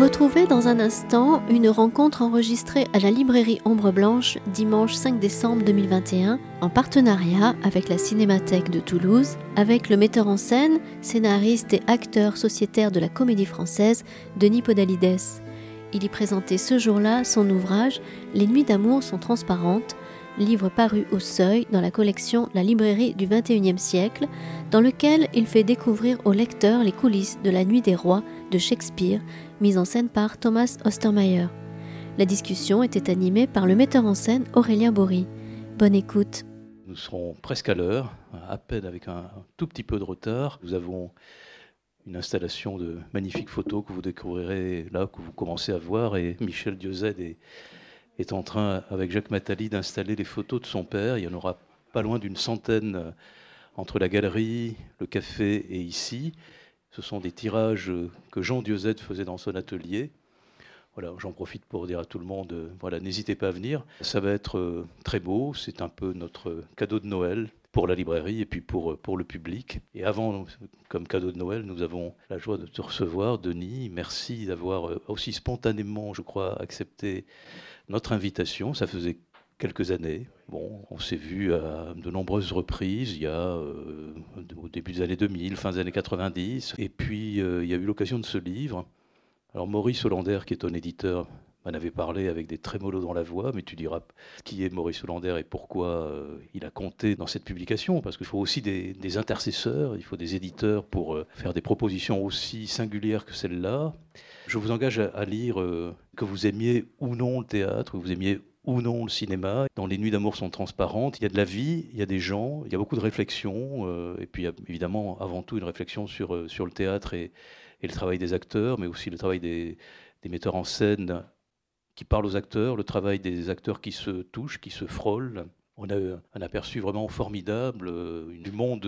Retrouvez dans un instant une rencontre enregistrée à la librairie Ombre Blanche dimanche 5 décembre 2021 en partenariat avec la Cinémathèque de Toulouse, avec le metteur en scène, scénariste et acteur sociétaire de la comédie française Denis Podalides. Il y présentait ce jour-là son ouvrage Les nuits d'amour sont transparentes, livre paru au seuil dans la collection La librairie du XXIe siècle, dans lequel il fait découvrir au lecteur les coulisses de La Nuit des Rois de Shakespeare, mise en scène par Thomas Ostermeyer. La discussion était animée par le metteur en scène Aurélien Bory. Bonne écoute. Nous serons presque à l'heure, à peine avec un tout petit peu de retard. Nous avons une installation de magnifiques photos que vous découvrirez là, que vous commencez à voir, et Michel Diozet est, est en train, avec Jacques Matali, d'installer les photos de son père. Il y en aura pas loin d'une centaine entre la galerie, le café et ici. Ce sont des tirages que Jean Diozet faisait dans son atelier. Voilà, j'en profite pour dire à tout le monde, euh, voilà, n'hésitez pas à venir. Ça va être euh, très beau. C'est un peu notre cadeau de Noël pour la librairie et puis pour, euh, pour le public. Et avant, comme cadeau de Noël, nous avons la joie de te recevoir, Denis. Merci d'avoir aussi spontanément, je crois, accepté notre invitation. Ça faisait quelques années. Bon, on s'est vu à de nombreuses reprises, il y a euh, au début des années 2000, fin des années 90. Et puis, euh, il y a eu l'occasion de ce livre. Alors, Maurice Hollander, qui est ton éditeur, m'en avait parlé avec des trémolos dans la voix, mais tu diras qui est Maurice Hollander et pourquoi euh, il a compté dans cette publication, parce qu'il faut aussi des, intercesseurs, il faut des éditeurs pour faire des propositions aussi singulières que celle-là. Je vous engage à, lire, que vous aimiez ou non le théâtre, que vous aimiez ou non le cinéma. Dans Les Nuits d'amour sont transparentes, il y a de la vie, il y a des gens, il y a beaucoup de réflexions, euh, et puis évidemment avant tout une réflexion sur, euh, sur le théâtre et, le travail des acteurs, mais aussi le travail des, metteurs en scène qui parlent aux acteurs, le travail des acteurs qui se touchent, qui se frôlent. On a un aperçu vraiment formidable euh, du monde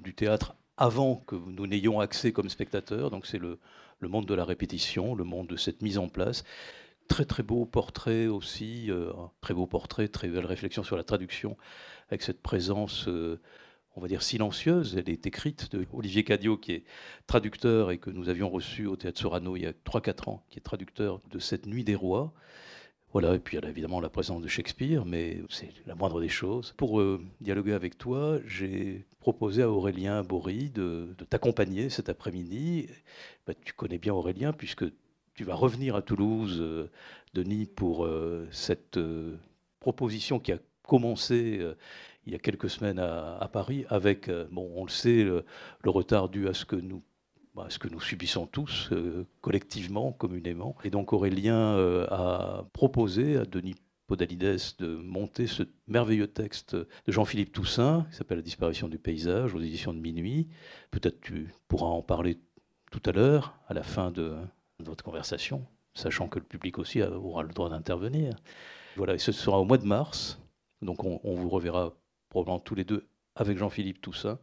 du théâtre avant que nous n'ayons accès comme spectateurs, donc c'est le, monde de la répétition, le monde de cette mise en place. Très très beau portrait aussi, euh, très beau portrait, très belle réflexion sur la traduction, avec cette présence, euh, on va dire, silencieuse. Elle est écrite de Olivier Cadio, qui est traducteur et que nous avions reçu au Théâtre Sorano il y a 3-4 ans, qui est traducteur de cette Nuit des Rois. Voilà, et puis y a évidemment la présence de Shakespeare, mais c'est la moindre des choses. Pour euh, dialoguer avec toi, j'ai proposé à Aurélien Bory de, t'accompagner cet après-midi. Bah, tu connais bien Aurélien, puisque tu vas revenir à Toulouse, euh, Denis, pour euh, cette proposition qui a commencé il y a quelques semaines à, Paris, avec, bon, on le sait, le, retard dû à ce que nous bah, ce que nous subissons tous collectivement, communément. Et donc Aurélien a proposé à Denis Podalides de monter ce merveilleux texte de Jean-Philippe Toussaint, qui s'appelle La disparition du paysage, aux éditions de Minuit. Peut-être tu pourras en parler tout à l'heure, à la fin de, votre conversation, sachant que le public aussi aura le droit d'intervenir. Voilà, et ce sera au mois de mars, donc on, vous reverra probablement tous les deux avec Jean-Philippe Toussaint.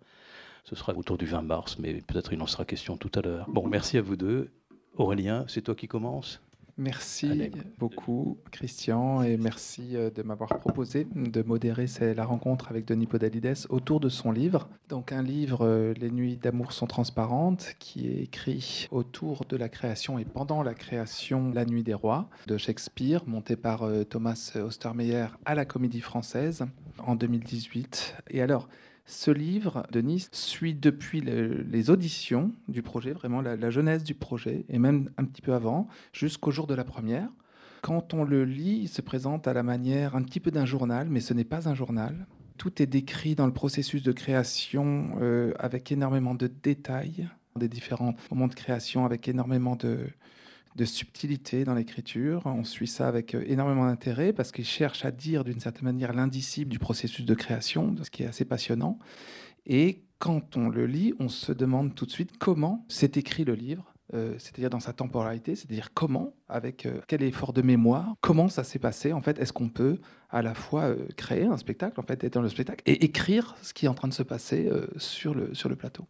Ce sera autour du 20 mars, mais peut-être il en sera question tout à l'heure. Bon, merci à vous deux. Aurélien, c'est toi qui commences Merci beaucoup, Christian, et merci euh, de m'avoir proposé de modérer la rencontre avec Denis Podalides autour de son livre. Donc, un livre, euh, Les Nuits d'amour sont transparentes, qui est écrit autour de la création et pendant la création La Nuit des Rois de Shakespeare, monté par euh, Thomas Ostermeyer à la Comédie Française en 2018. Et alors, ce livre de Nice suit depuis les auditions du projet, vraiment la, genèse du projet, et même un petit peu avant, jusqu'au jour de la première. Quand on le lit, il se présente à la manière un petit peu d'un journal, mais ce n'est pas un journal. Tout est décrit dans le processus de création euh, avec énormément de détails, des différents moments de création, avec énormément de, de subtilité dans l'écriture. On suit ça avec euh, énormément d'intérêt parce qu'il cherche à dire d'une certaine manière l'indicible du processus de création, ce qui est assez passionnant. Et quand on le lit, on se demande tout de suite comment s'est écrit le livre, euh, c'est-à-dire dans sa temporalité, c'est-à-dire comment, avec euh, quel effort de mémoire, comment ça s'est passé. En fait, est-ce qu'on peut à la fois créer un spectacle, en fait, être dans le spectacle, et écrire ce qui est en train de se passer sur, le, sur le plateau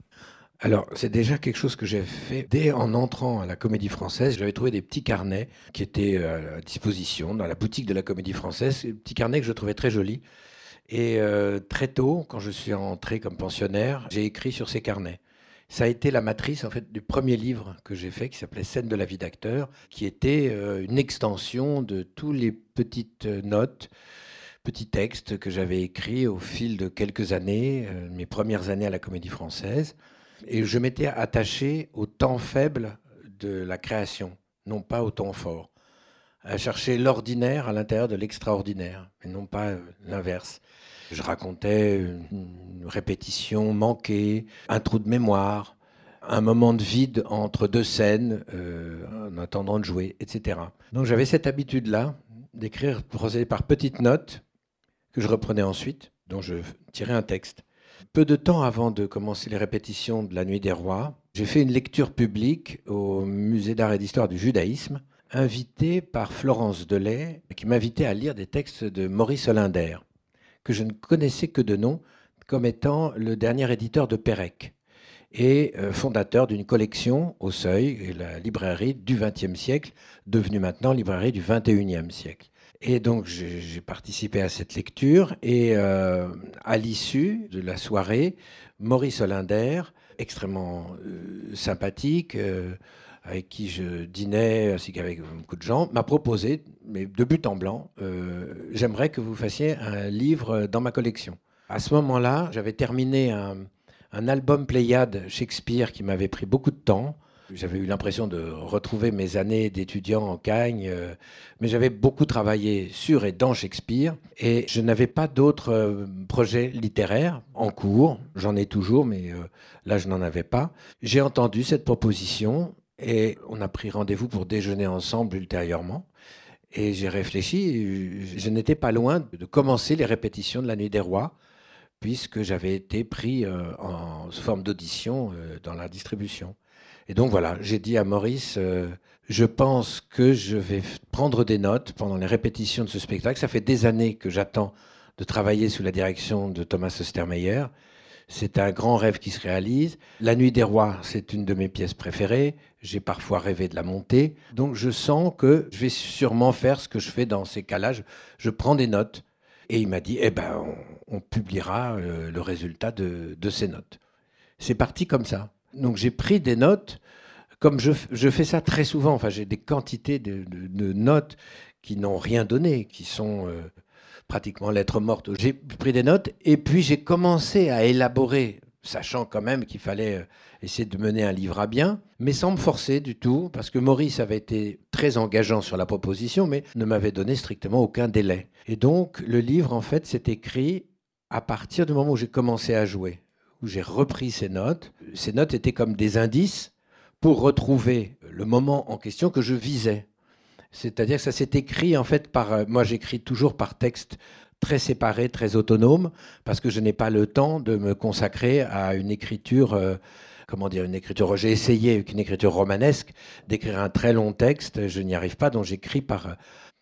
alors, c'est déjà quelque chose que j'ai fait dès en entrant à la Comédie Française. J'avais trouvé des petits carnets qui étaient euh, à disposition dans la boutique de la Comédie Française, des petits carnets que je trouvais très jolis. Et euh, très tôt, quand je suis entré comme pensionnaire, j'ai écrit sur ces carnets. ça a été la matrice en fait du premier livre que j'ai fait qui s'appelait Scène de la vie d'acteur, qui était euh, une extension de tous les petites notes, petits textes que j'avais écrits au fil de quelques années, mes premières années à la Comédie Française, et je m'étais attaché au temps faible de la création, non pas au temps fort à chercher l'ordinaire à l'intérieur de l'extraordinaire, et non pas euh, l'inverse. Je racontais une répétition manquée, un trou de mémoire, un moment de vide entre deux scènes, euh, en attendant de jouer, etc. Donc j'avais cette habitude-là d'écrire procéder par petites notes que je reprenais ensuite, dont je tirais un texte. Peu de temps avant de commencer les répétitions de la Nuit des Rois, j'ai fait une lecture publique au Musée d'art et d'histoire du judaïsme invité par Florence Delay, qui m'invitait à lire des textes de Maurice Olinder, que je ne connaissais que de nom, comme étant le dernier éditeur de Pérec et euh, fondateur d'une collection au Seuil, la librairie du XXe siècle, devenue maintenant librairie du XXIe siècle. Et donc j'ai participé à cette lecture et euh, à l'issue de la soirée, Maurice Olinder, extrêmement euh, sympathique, avec qui je dînais, ainsi qu'avec beaucoup de gens, m'a proposé, mais de but en blanc, euh, j'aimerais que vous fassiez un livre dans ma collection. À ce moment-là, j'avais terminé un, album Pléiade Shakespeare qui m'avait pris beaucoup de temps. J'avais eu l'impression de retrouver mes années d'étudiant en Cagne, euh, mais j'avais beaucoup travaillé sur et dans Shakespeare, et je n'avais pas d'autres euh, projets littéraires en cours. J'en ai toujours, mais là, je n'en avais pas. J'ai entendu cette proposition et on a pris rendez-vous pour déjeuner ensemble ultérieurement. Et j'ai réfléchi, je n'étais pas loin de commencer les répétitions de la Nuit des Rois, puisque j'avais été pris euh, en forme d'audition euh, dans la distribution. Et donc voilà, j'ai dit à Maurice, euh, je pense que je vais prendre des notes pendant les répétitions de ce spectacle. Ça fait des années que j'attends de travailler sous la direction de Thomas Ostermeyer. C'est un grand rêve qui se réalise. La Nuit des Rois, c'est une de mes pièces préférées. J'ai parfois rêvé de la monter. Donc je sens que je vais sûrement faire ce que je fais dans ces cas-là. Je, prends des notes. Et il m'a dit, eh ben, on, publiera euh, le résultat de, ces notes. C'est parti comme ça. Donc j'ai pris des notes. Comme je, fais ça très souvent, enfin j'ai des quantités de, notes qui n'ont rien donné, qui sont euh, pratiquement lettre morte. J'ai pris des notes et puis j'ai commencé à élaborer, sachant quand même qu'il fallait euh, essayer de mener un livre à bien, mais sans me forcer du tout, parce que Maurice avait été très engageant sur la proposition, mais ne m'avait donné strictement aucun délai. Et donc le livre, en fait, s'est écrit à partir du moment où j'ai commencé à jouer, où j'ai repris ces notes. Ces notes étaient comme des indices pour retrouver le moment en question que je visais. C'est-à-dire que ça s'est écrit en fait par. Euh, moi, j'écris toujours par texte très séparé, très autonome, parce que je n'ai pas le temps de me consacrer à une écriture. Euh, comment dire, une écriture. J'ai essayé avec une écriture romanesque d'écrire un très long texte, je n'y arrive pas, donc j'écris par euh,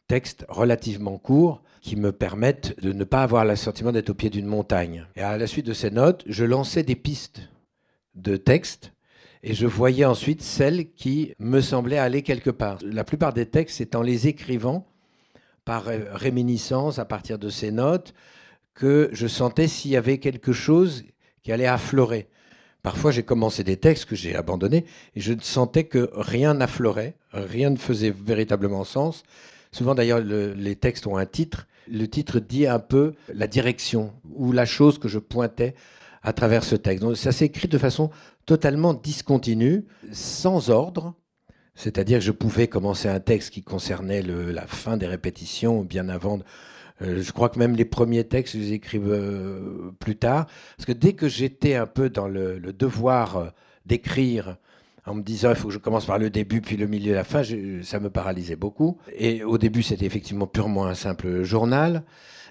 texte relativement court qui me permettent de ne pas avoir le sentiment d'être au pied d'une montagne. Et à la suite de ces notes, je lançais des pistes de texte et je voyais ensuite celles qui me semblaient aller quelque part. La plupart des textes, c'est en les écrivant par réminiscence à partir de ces notes que je sentais s'il y avait quelque chose qui allait affleurer. Parfois, j'ai commencé des textes que j'ai abandonnés et je sentais que rien n'affleurait, rien ne faisait véritablement sens. Souvent, d'ailleurs, les textes ont un titre. Le titre dit un peu la direction ou la chose que je pointais à travers ce texte. Donc, ça s'écrit de façon totalement discontinu, sans ordre. C'est-à-dire que je pouvais commencer un texte qui concernait la fin des répétitions, bien avant. Euh, je crois que même les premiers textes, je les écrive euh, plus tard. Parce que dès que j'étais un peu dans le, devoir euh, d'écrire, en me disant il faut que je commence par le début puis le milieu la fin, ça me paralysait beaucoup. Et au début, c'était effectivement purement un simple journal.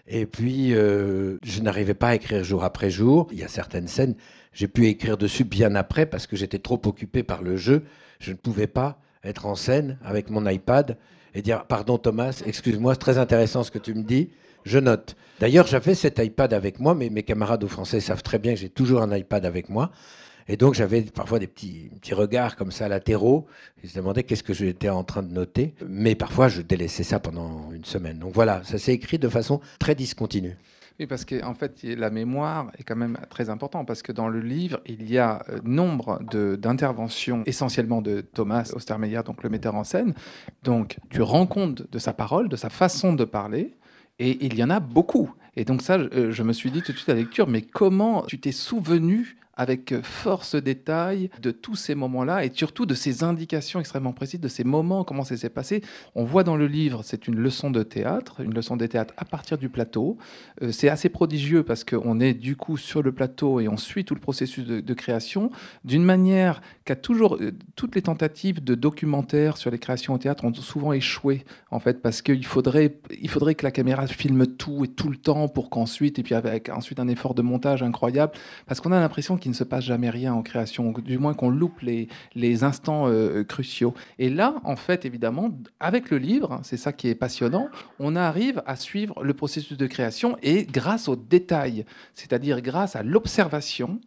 Et puis, je n'arrivais pas à écrire jour après jour. Il y a certaines scènes j'ai pu écrire dessus bien après parce que j'étais trop occupé par le jeu. Je ne pouvais pas être en scène avec mon iPad et dire Pardon Thomas, excuse-moi, c'est très intéressant ce que tu me dis. Je note. D'ailleurs, j'avais cet iPad avec moi, mais mes camarades au français savent très bien que j'ai toujours un iPad avec moi. Et donc, j'avais parfois des petits, petits regards comme ça latéraux. Ils se demandaient qu'est-ce que j'étais en train de noter. Mais parfois, je délaissais ça pendant une semaine. Donc voilà, ça s'est écrit de façon très discontinue. Oui, parce qu'en en fait, la mémoire est quand même très importante, parce que dans le livre, il y a euh, nombre d'interventions, essentiellement de Thomas Ostermeyer, donc le metteur en scène. Donc, tu rends compte de sa parole, de sa façon de parler, et il y en a beaucoup. Et donc ça, je, je me suis dit tout de suite à la lecture, mais comment tu t'es souvenu avec force détail de tous ces moments-là et surtout de ces indications extrêmement précises, de ces moments, comment ça s'est passé. On voit dans le livre, c'est une leçon de théâtre, une leçon de théâtre à partir du plateau. Euh, c'est assez prodigieux parce qu'on est du coup sur le plateau et on suit tout le processus de, création d'une manière toujours euh, toutes les tentatives de documentaire sur les créations au théâtre ont souvent échoué en fait parce qu'il faudrait il faudrait que la caméra filme tout et tout le temps pour qu'ensuite et puis avec ensuite un effort de montage incroyable parce qu'on a l'impression qu'il ne se passe jamais rien en création, du moins qu'on loupe les, instants euh, cruciaux. Et là, en fait, évidemment, avec le livre, c'est ça qui est passionnant, on arrive à suivre le processus de création et grâce aux détails, c'est-à-dire grâce à l'observation,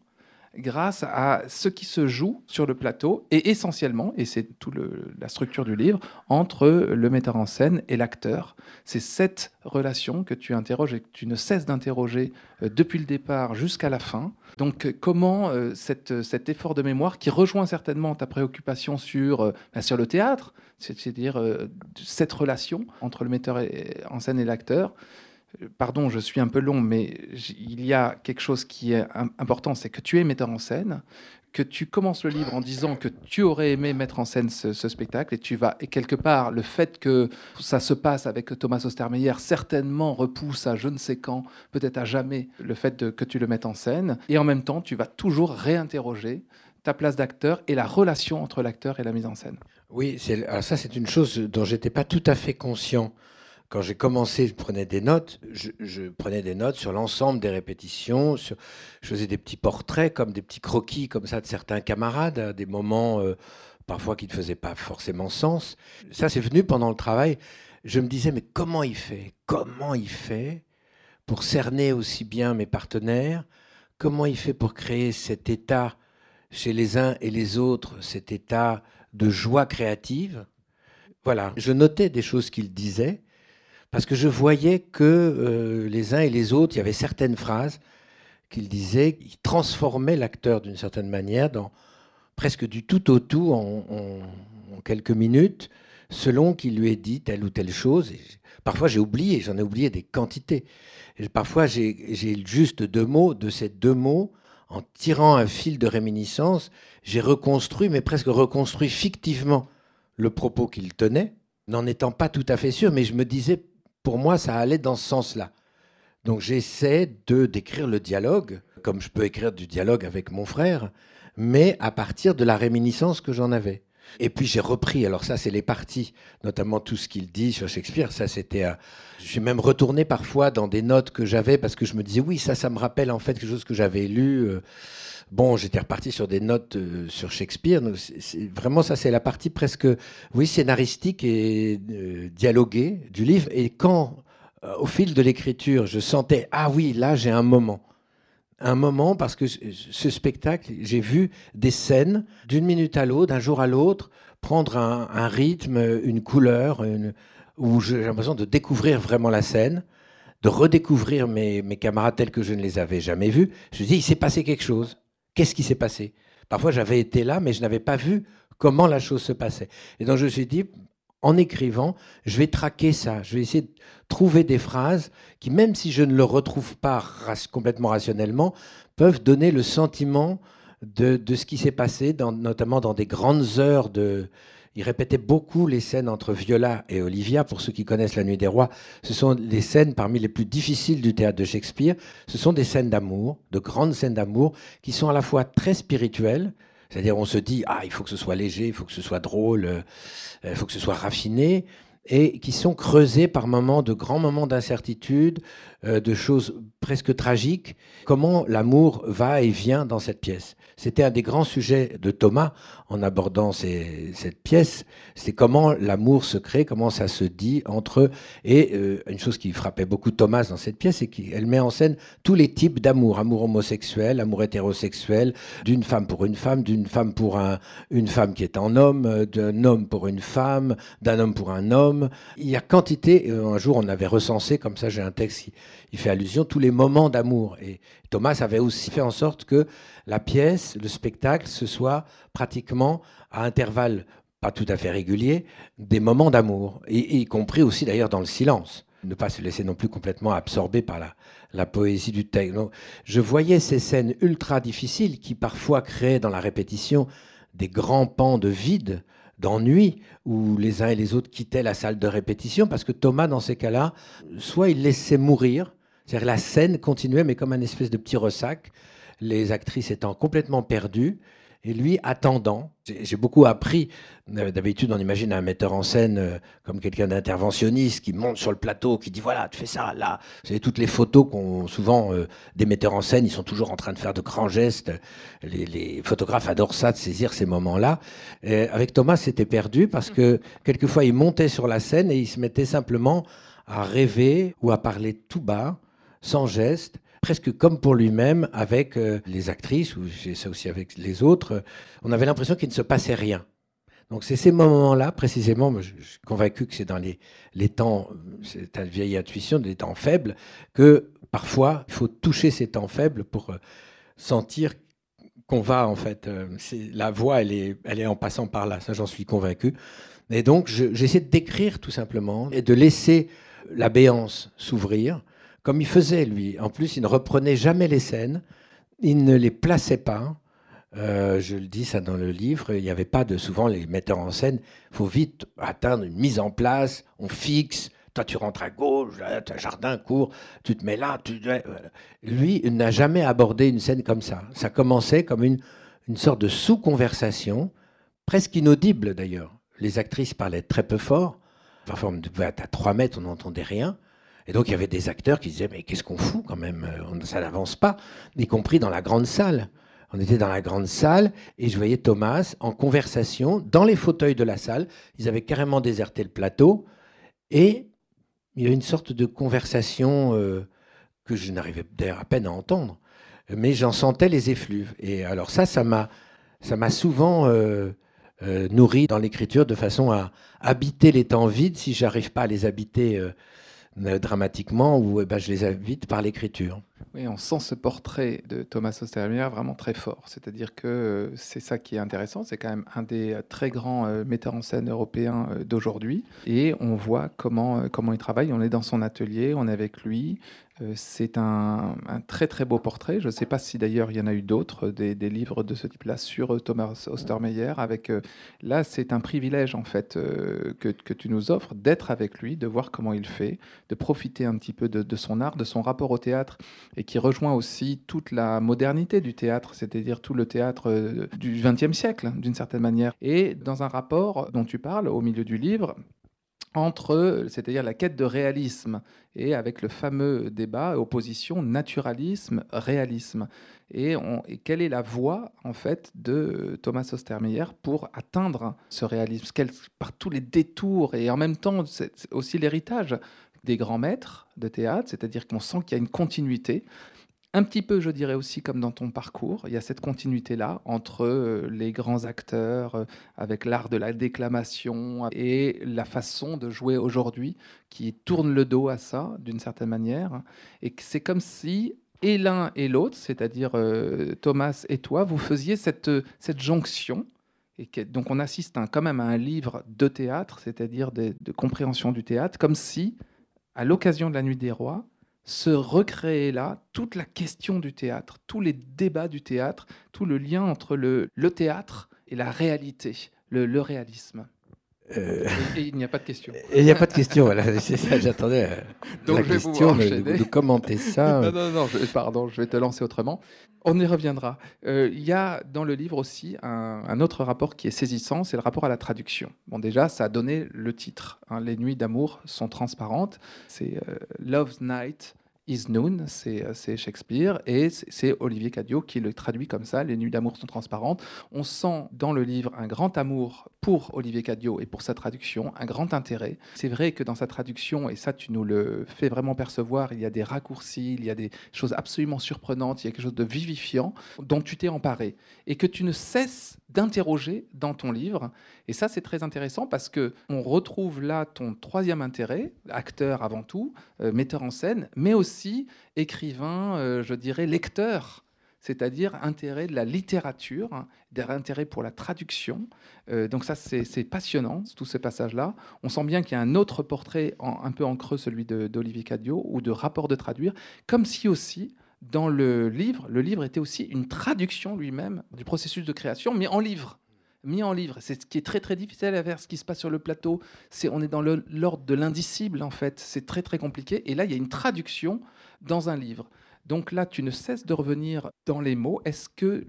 grâce à ce qui se joue sur le plateau et essentiellement, et c'est toute la structure du livre, entre le metteur en scène et l'acteur. C'est cette relation que tu interroges et que tu ne cesses d'interroger euh, depuis le départ jusqu'à la fin. Donc euh, comment euh, cet effort de mémoire qui rejoint certainement ta préoccupation sur, sur le théâtre, c'est-à-dire cette relation entre le metteur en scène et l'acteur, pardon, je suis un peu long, mais il y a quelque chose qui est important, c'est que tu es metteur en scène, que tu commences le livre en disant que tu aurais aimé mettre en scène ce, spectacle et tu vas et quelque part le fait que ça se passe avec Thomas Ostermeyer certainement repousse à je ne sais quand, peut-être à jamais le fait que tu le mettes en scène et en même temps tu vas toujours réinterroger ta place d'acteur et la relation entre l'acteur et la mise en scène. Oui, ça c'est une chose dont j'étais pas tout à fait conscient quand j'ai commencé, je prenais des notes. Je, prenais des notes sur l'ensemble des répétitions. Je faisais des petits portraits, comme des petits croquis, comme ça, de certains camarades, des moments euh, parfois qui ne faisaient pas forcément sens. Ça, c'est venu pendant le travail. Je me disais, mais comment il fait? Comment il fait pour cerner aussi bien mes partenaires? Comment il fait pour créer cet état chez les uns et les autres, cet état de joie créative? Voilà, je notais des choses qu'il disait parce que je voyais que euh, les uns et les autres, il y avait certaines phrases qu'il disait, qui transformaient l'acteur d'une certaine manière dans presque du tout au tout en, quelques minutes, selon qu'il lui ait dit telle ou telle chose. parfois j'ai oublié, j'en ai oublié des quantités. Parfois j'ai juste deux mots, de ces deux mots, en tirant un fil de réminiscence, j'ai reconstruit, mais presque reconstruit fictivement le propos qu'il tenait, n'en étant pas tout à fait sûr, mais je me disais pour moi, ça allait dans ce sens-là. Donc j'essaie de d'écrire le dialogue, comme je peux écrire du dialogue avec mon frère, mais à partir de la réminiscence que j'en avais. Et puis j'ai repris, alors ça c'est les parties, notamment tout ce qu'il dit sur Shakespeare, ça c'était... Euh, j'ai même retourné parfois dans des notes que j'avais parce que je me disais oui, ça ça me rappelle en fait quelque chose que j'avais lu. Euh, Bon, j'étais reparti sur des notes euh, sur Shakespeare. vraiment, ça, c'est la partie presque, oui, scénaristique et euh, dialoguée du livre. Et quand, euh, au fil de l'écriture, je sentais, ah oui, là, j'ai un moment. Un moment, parce que ce spectacle, j'ai vu des scènes d'une minute à l'autre, d'un jour à l'autre, prendre un, rythme, une couleur, où j'ai l'impression de découvrir vraiment la scène de redécouvrir mes, mes, camarades tels que je ne les avais jamais vus. Je me dis, il s'est passé quelque chose. Qu'est-ce qui s'est passé? Parfois, j'avais été là, mais je n'avais pas vu comment la chose se passait. Et donc, je me suis dit, en écrivant, je vais traquer ça. Je vais essayer de trouver des phrases qui, même si je ne le retrouve pas complètement rationnellement, peuvent donner le sentiment de, ce qui s'est passé, notamment dans des grandes heures de, il répétait beaucoup les scènes entre Viola et Olivia. Pour ceux qui connaissent La Nuit des Rois, ce sont les scènes parmi les plus difficiles du théâtre de Shakespeare. Ce sont des scènes d'amour, de grandes scènes d'amour, qui sont à la fois très spirituelles, c'est-à-dire on se dit, ah, il faut que ce soit léger, il faut que ce soit drôle, euh, il faut que ce soit raffiné, et qui sont creusées par moments de grands moments d'incertitude, euh, de choses presque tragiques. Comment l'amour va et vient dans cette pièce? C'était un des grands sujets de Thomas en abordant cette pièce. C'est comment l'amour se crée, comment ça se dit entre eux. Et euh, une chose qui frappait beaucoup Thomas dans cette pièce, c'est qu'elle met en scène tous les types d'amour. Amour homosexuel, amour hétérosexuel, d'une femme pour une femme, d'une femme pour un, une femme qui est en homme, d'un homme pour une femme, d'un homme pour un homme. Il y a quantité. Un jour, on avait recensé, comme ça, j'ai un texte qui il fait allusion, tous les moments d'amour. Et Thomas avait aussi fait en sorte que la pièce, le spectacle, ce soit pratiquement à intervalles pas tout à fait réguliers, des moments d'amour, y, compris aussi d'ailleurs dans le silence ne pas se laisser non plus complètement absorber par la, la poésie du texte. je voyais ces scènes ultra difficiles qui parfois créaient dans la répétition des grands pans de vide, d'ennui, où les uns et les autres quittaient la salle de répétition, parce que Thomas, dans ces cas-là, soit il laissait mourir, c'est-à-dire la scène continuait, mais comme un espèce de petit ressac, les actrices étant complètement perdues, et lui attendant. J'ai beaucoup appris. Euh, d'habitude, on imagine un metteur en scène euh, comme quelqu'un d'interventionniste qui monte sur le plateau, qui dit voilà, tu fais ça, là. Vous savez, toutes les photos qu'on souvent euh, des metteurs en scène, ils sont toujours en train de faire de grands gestes. Les, photographes adorent ça, de saisir ces moments-là. Avec Thomas, c'était perdu parce que quelquefois, il montait sur la scène et il se mettait simplement à rêver ou à parler tout bas, sans geste presque comme pour lui-même avec euh, les actrices, ou j'ai ça aussi avec les autres, on avait l'impression qu'il ne se passait rien. Donc c'est ces moments-là, précisément, je, suis convaincu que c'est dans les, les temps, c'est une vieille intuition, des temps faibles, que parfois il faut toucher ces temps faibles pour euh, sentir qu'on va en fait. Euh, la voix, elle est, elle est en passant par là, ça j'en suis convaincu. Et donc j'essaie de décrire tout simplement et de laisser la béance s'ouvrir comme il faisait lui. En plus, il ne reprenait jamais les scènes, il ne les plaçait pas. Euh, je le dis ça dans le livre, il n'y avait pas de souvent les metteurs en scène. Faut vite atteindre une mise en place, on fixe. Toi, tu rentres à gauche, tu as jardin court, tu te mets là. Tu... Lui, n'a jamais abordé une scène comme ça. Ça commençait comme une, une sorte de sous-conversation, presque inaudible d'ailleurs. Les actrices parlaient très peu fort. Parfois, à 3 mètres, on n'entendait rien. Et donc il y avait des acteurs qui disaient mais qu'est-ce qu'on fout quand même? Euh, Ça n'avance pas, y compris dans la grande salle. On était dans la grande salle et je voyais Thomas en conversation dans les fauteuils de la salle. Ils avaient carrément déserté le plateau et il y a une sorte de conversation euh, que je n'arrivais d'ailleurs à peine à entendre, mais j'en sentais les effluves. Et alors ça, ça m'a, ça m'a souvent euh, nourri dans l'écriture de façon à habiter les temps vides si j'arrive pas à les habiter dramatiquement ou eh ben, je les invite par l'écriture. Oui, on sent ce portrait de Thomas Ostermeyer vraiment très fort. C'est-à-dire que euh, c'est ça qui est intéressant. C'est quand même un des très grands euh, metteurs en scène européens d'aujourd'hui. Et on voit comment, comment il travaille. On est dans son atelier, on est avec lui. Euh, c'est un, très très beau portrait. Je ne sais pas si d'ailleurs il y en a eu d'autres, des, livres de ce type-là sur euh, Thomas Ostermeyer. Avec, euh, là, c'est un privilège en fait que, tu nous offres d'être avec lui, de voir comment il fait, de profiter un petit peu de, son art, de son rapport au théâtre, et qui rejoint aussi toute la modernité du théâtre, c'est-à-dire tout le théâtre du XXe siècle, d'une certaine manière. Et dans un rapport dont tu parles au milieu du livre, entre, c'est-à-dire la quête de réalisme, et avec le fameux débat opposition naturalisme-réalisme. Et, quelle est la voie, en fait, de Thomas Ostermeyer pour atteindre ce réalisme? Par tous les détours, et en même temps, c'est aussi l'héritage des grands maîtres de théâtre, c'est-à-dire qu'on sent qu'il y a une continuité. Un petit peu, je dirais aussi, comme dans ton parcours, il y a cette continuité-là entre euh, les grands acteurs, euh, avec l'art de la déclamation et la façon de jouer aujourd'hui, qui tourne le dos à ça, d'une certaine manière. Et c'est comme si, et l'un et l'autre, c'est-à-dire euh, Thomas et toi, vous faisiez cette, cette jonction. Et donc on assiste quand même à un livre de théâtre, c'est-à-dire de, de compréhension du théâtre, comme si, à l'occasion de la Nuit des Rois, se recréer là toute la question du théâtre, tous les débats du théâtre, tout le lien entre le, théâtre et la réalité, le, réalisme. Euh, et, il n'y a pas de question. Il n'y a pas de question, voilà, c'est ça, j'attendais euh, Donc la je vais question de, commenter ça. non, non, non, pardon, je vais te lancer autrement. On y reviendra. Euh, il y a dans le livre aussi un, autre rapport qui est saisissant, c'est le rapport à la traduction. Bon, déjà, ça a donné le titre. Hein, Les nuits d'amour sont transparentes. C'est Love's Night is Noon, c'est Shakespeare, et c'est Olivier Cadio qui le traduit comme ça, Les nuits d'amour sont transparentes. On sent dans le livre un grand amour pour Olivier Cadio et pour sa traduction, un grand intérêt. C'est vrai que dans sa traduction, et ça tu nous le fais vraiment percevoir, il y a des raccourcis, il y a des choses absolument surprenantes, il y a quelque chose de vivifiant dont tu t'es emparé, et que tu ne cesses d'interroger dans ton livre. Et ça, c'est très intéressant parce que on retrouve là ton troisième intérêt, acteur avant tout, euh, metteur en scène, mais aussi écrivain, euh, je dirais lecteur c'est-à-dire intérêt de la littérature, hein, intérêt pour la traduction. Euh, donc ça, c'est passionnant, tout ce passage-là. On sent bien qu'il y a un autre portrait un peu en creux, celui d'Olivier Cadio, ou de rapport de traduire, comme si aussi, dans le livre, le livre était aussi une traduction lui-même du processus de création, mais en livre mis en livre. C'est ce qui est très très difficile à faire, ce qui se passe sur le plateau. C'est on est dans l'ordre de l'indicible en fait. C'est très très compliqué. Et là, il y a une traduction dans un livre. Donc là, tu ne cesses de revenir dans les mots. Est-ce que,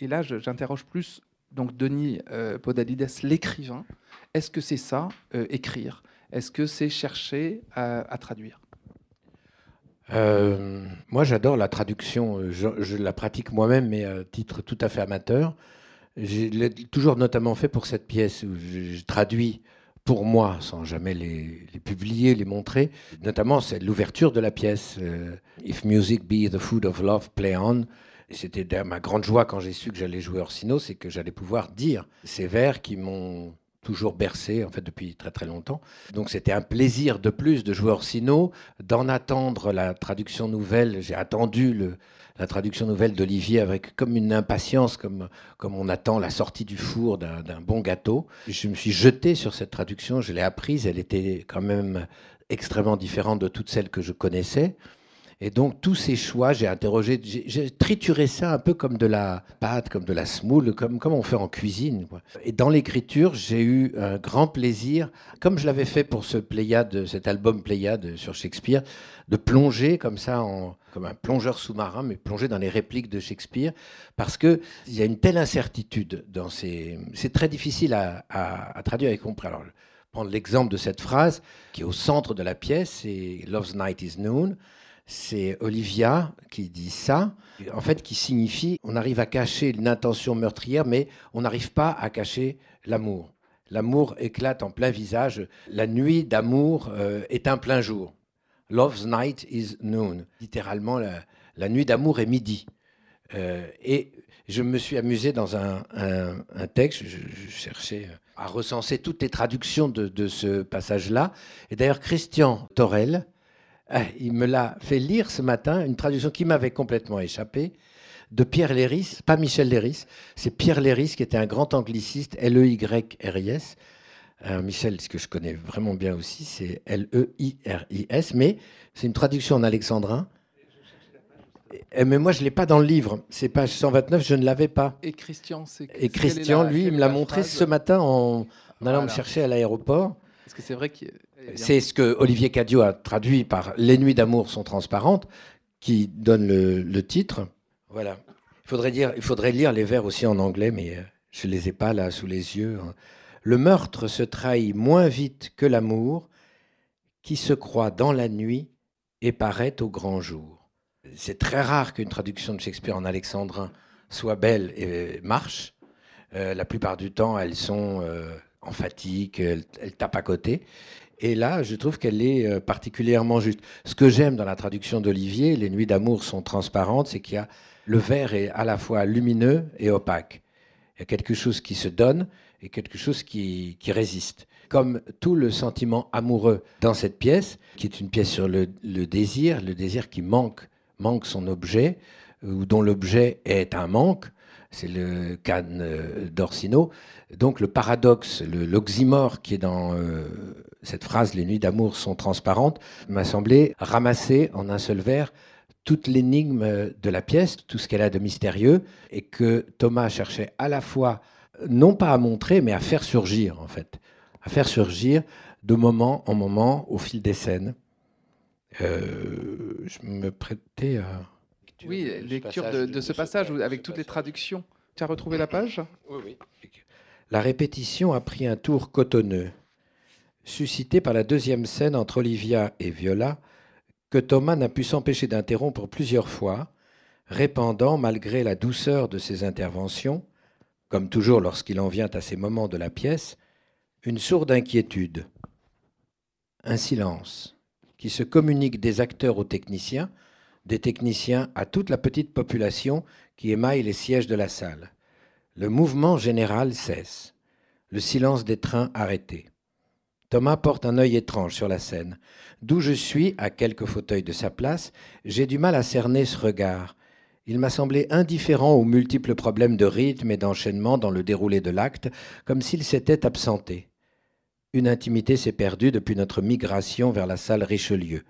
et là, j'interroge plus donc Denis euh, Podalides, l'écrivain. Est-ce que c'est ça, euh, écrire? Est-ce que c'est chercher à traduire? Euh, moi, j'adore la traduction. Euh, je, la pratique moi-même, mais à titre tout à fait amateur. J'ai toujours notamment fait pour cette pièce où je, traduis pour moi, sans jamais les, publier, les montrer. Notamment, c'est l'ouverture de la pièce. Euh, If music be the food of love, play on. C'était ma grande joie quand j'ai su que j'allais jouer Orsino, c'est que j'allais pouvoir dire ces vers qui m'ont toujours bercé en fait depuis très très longtemps. Donc c'était un plaisir de plus de jouer Orsino, d'en attendre la traduction nouvelle. J'ai attendu la traduction nouvelle d'Olivier avec comme une impatience, comme, comme on attend la sortie du four d'un bon gâteau. Je me suis jeté sur cette traduction, je l'ai apprise, elle était quand même extrêmement différente de toutes celles que je connaissais. Et donc, tous ces choix, j'ai interrogé, j'ai trituré ça un peu comme de la pâte, comme de la semoule, comme, on fait en cuisine. Et dans l'écriture, j'ai eu un grand plaisir, comme je l'avais fait pour ce Pléiade, cet album Pléiade sur Shakespeare, de plonger comme ça, en, comme un plongeur sous-marin, mais plonger dans les répliques de Shakespeare, parce qu'il y a une telle incertitude dans ces. C'est très difficile à, à, traduire et comprendre. Alors, prendre l'exemple de cette phrase qui est au centre de la pièce, c'est Love's Night is Noon c'est Olivia qui dit ça, en fait, qui signifie on arrive à cacher une intention meurtrière, mais on n'arrive pas à cacher l'amour. L'amour éclate en plein visage. La nuit d'amour euh, est un plein jour. Love's night is noon. Littéralement, la, nuit d'amour est midi. Euh, et je me suis amusé dans un, texte, je, cherchais à recenser toutes les traductions de, de ce passage-là. Et d'ailleurs, Christian Torel, il me l'a fait lire ce matin, une traduction qui m'avait complètement échappé, de Pierre Léris, pas Michel Léris, c'est Pierre Léris qui était un grand angliciste, L-E-Y-R-I-S. Euh, Michel, ce que je connais vraiment bien aussi, c'est L-E-I-R-I-S, mais c'est une traduction en alexandrin. mais moi, je ne l'ai pas dans le livre. C'est page 129, je ne l'avais pas. Et Christian, c'est Et Christian, lui, il me l'a montré ce matin en, allant me chercher à l'aéroport. Parce que c'est vrai que c'est ce que Olivier Cadio a traduit par Les nuits d'amour sont transparentes, qui donne le, titre. Voilà. Il faudrait, dire, il faudrait lire les vers aussi en anglais, mais euh, je ne les ai pas là sous les yeux. Hein. Le meurtre se trahit moins vite que l'amour, qui se croit dans la nuit et paraît au grand jour. C'est très rare qu'une traduction de Shakespeare en alexandrin soit belle et marche. Euh, la plupart du temps, elles sont euh, emphatiques, elles, elles tapent à côté. Et là, je trouve qu'elle est euh, particulièrement juste. Ce que j'aime dans la traduction d'Olivier, Les nuits d'amour sont transparentes, c'est qu'il y a le verre est à la fois lumineux et opaque. Il y a quelque chose qui se donne et quelque chose qui, résiste. Comme tout le sentiment amoureux dans cette pièce, qui est une pièce sur le, désir, le désir qui manque, manque son objet, ou dont l'objet est un manque, c'est le cas euh, d'Orsino. Donc le paradoxe, l'oxymore qui est dans euh, cette phrase, les nuits d'amour sont transparentes, m'a semblé ramasser en un seul vers toute l'énigme de la pièce, tout ce qu'elle a de mystérieux, et que Thomas cherchait à la fois, non pas à montrer, mais à faire surgir, en fait, à faire surgir de moment en moment au fil des scènes. Euh, je me prêtais à... Oui, lecture de, de ce passage avec toutes les traductions. Tu as retrouvé la page? Oui, oui. La répétition a pris un tour cotonneux suscité par la deuxième scène entre Olivia et Viola, que Thomas n'a pu s'empêcher d'interrompre plusieurs fois, répandant, malgré la douceur de ses interventions, comme toujours lorsqu'il en vient à ces moments de la pièce, une sourde inquiétude, un silence qui se communique des acteurs aux techniciens, des techniciens à toute la petite population qui émaille les sièges de la salle. Le mouvement général cesse, le silence des trains arrêtés. Thomas porte un œil étrange sur la scène. D'où je suis, à quelques fauteuils de sa place, j'ai du mal à cerner ce regard. Il m'a semblé indifférent aux multiples problèmes de rythme et d'enchaînement dans le déroulé de l'acte, comme s'il s'était absenté. Une intimité s'est perdue depuis notre migration vers la salle Richelieu.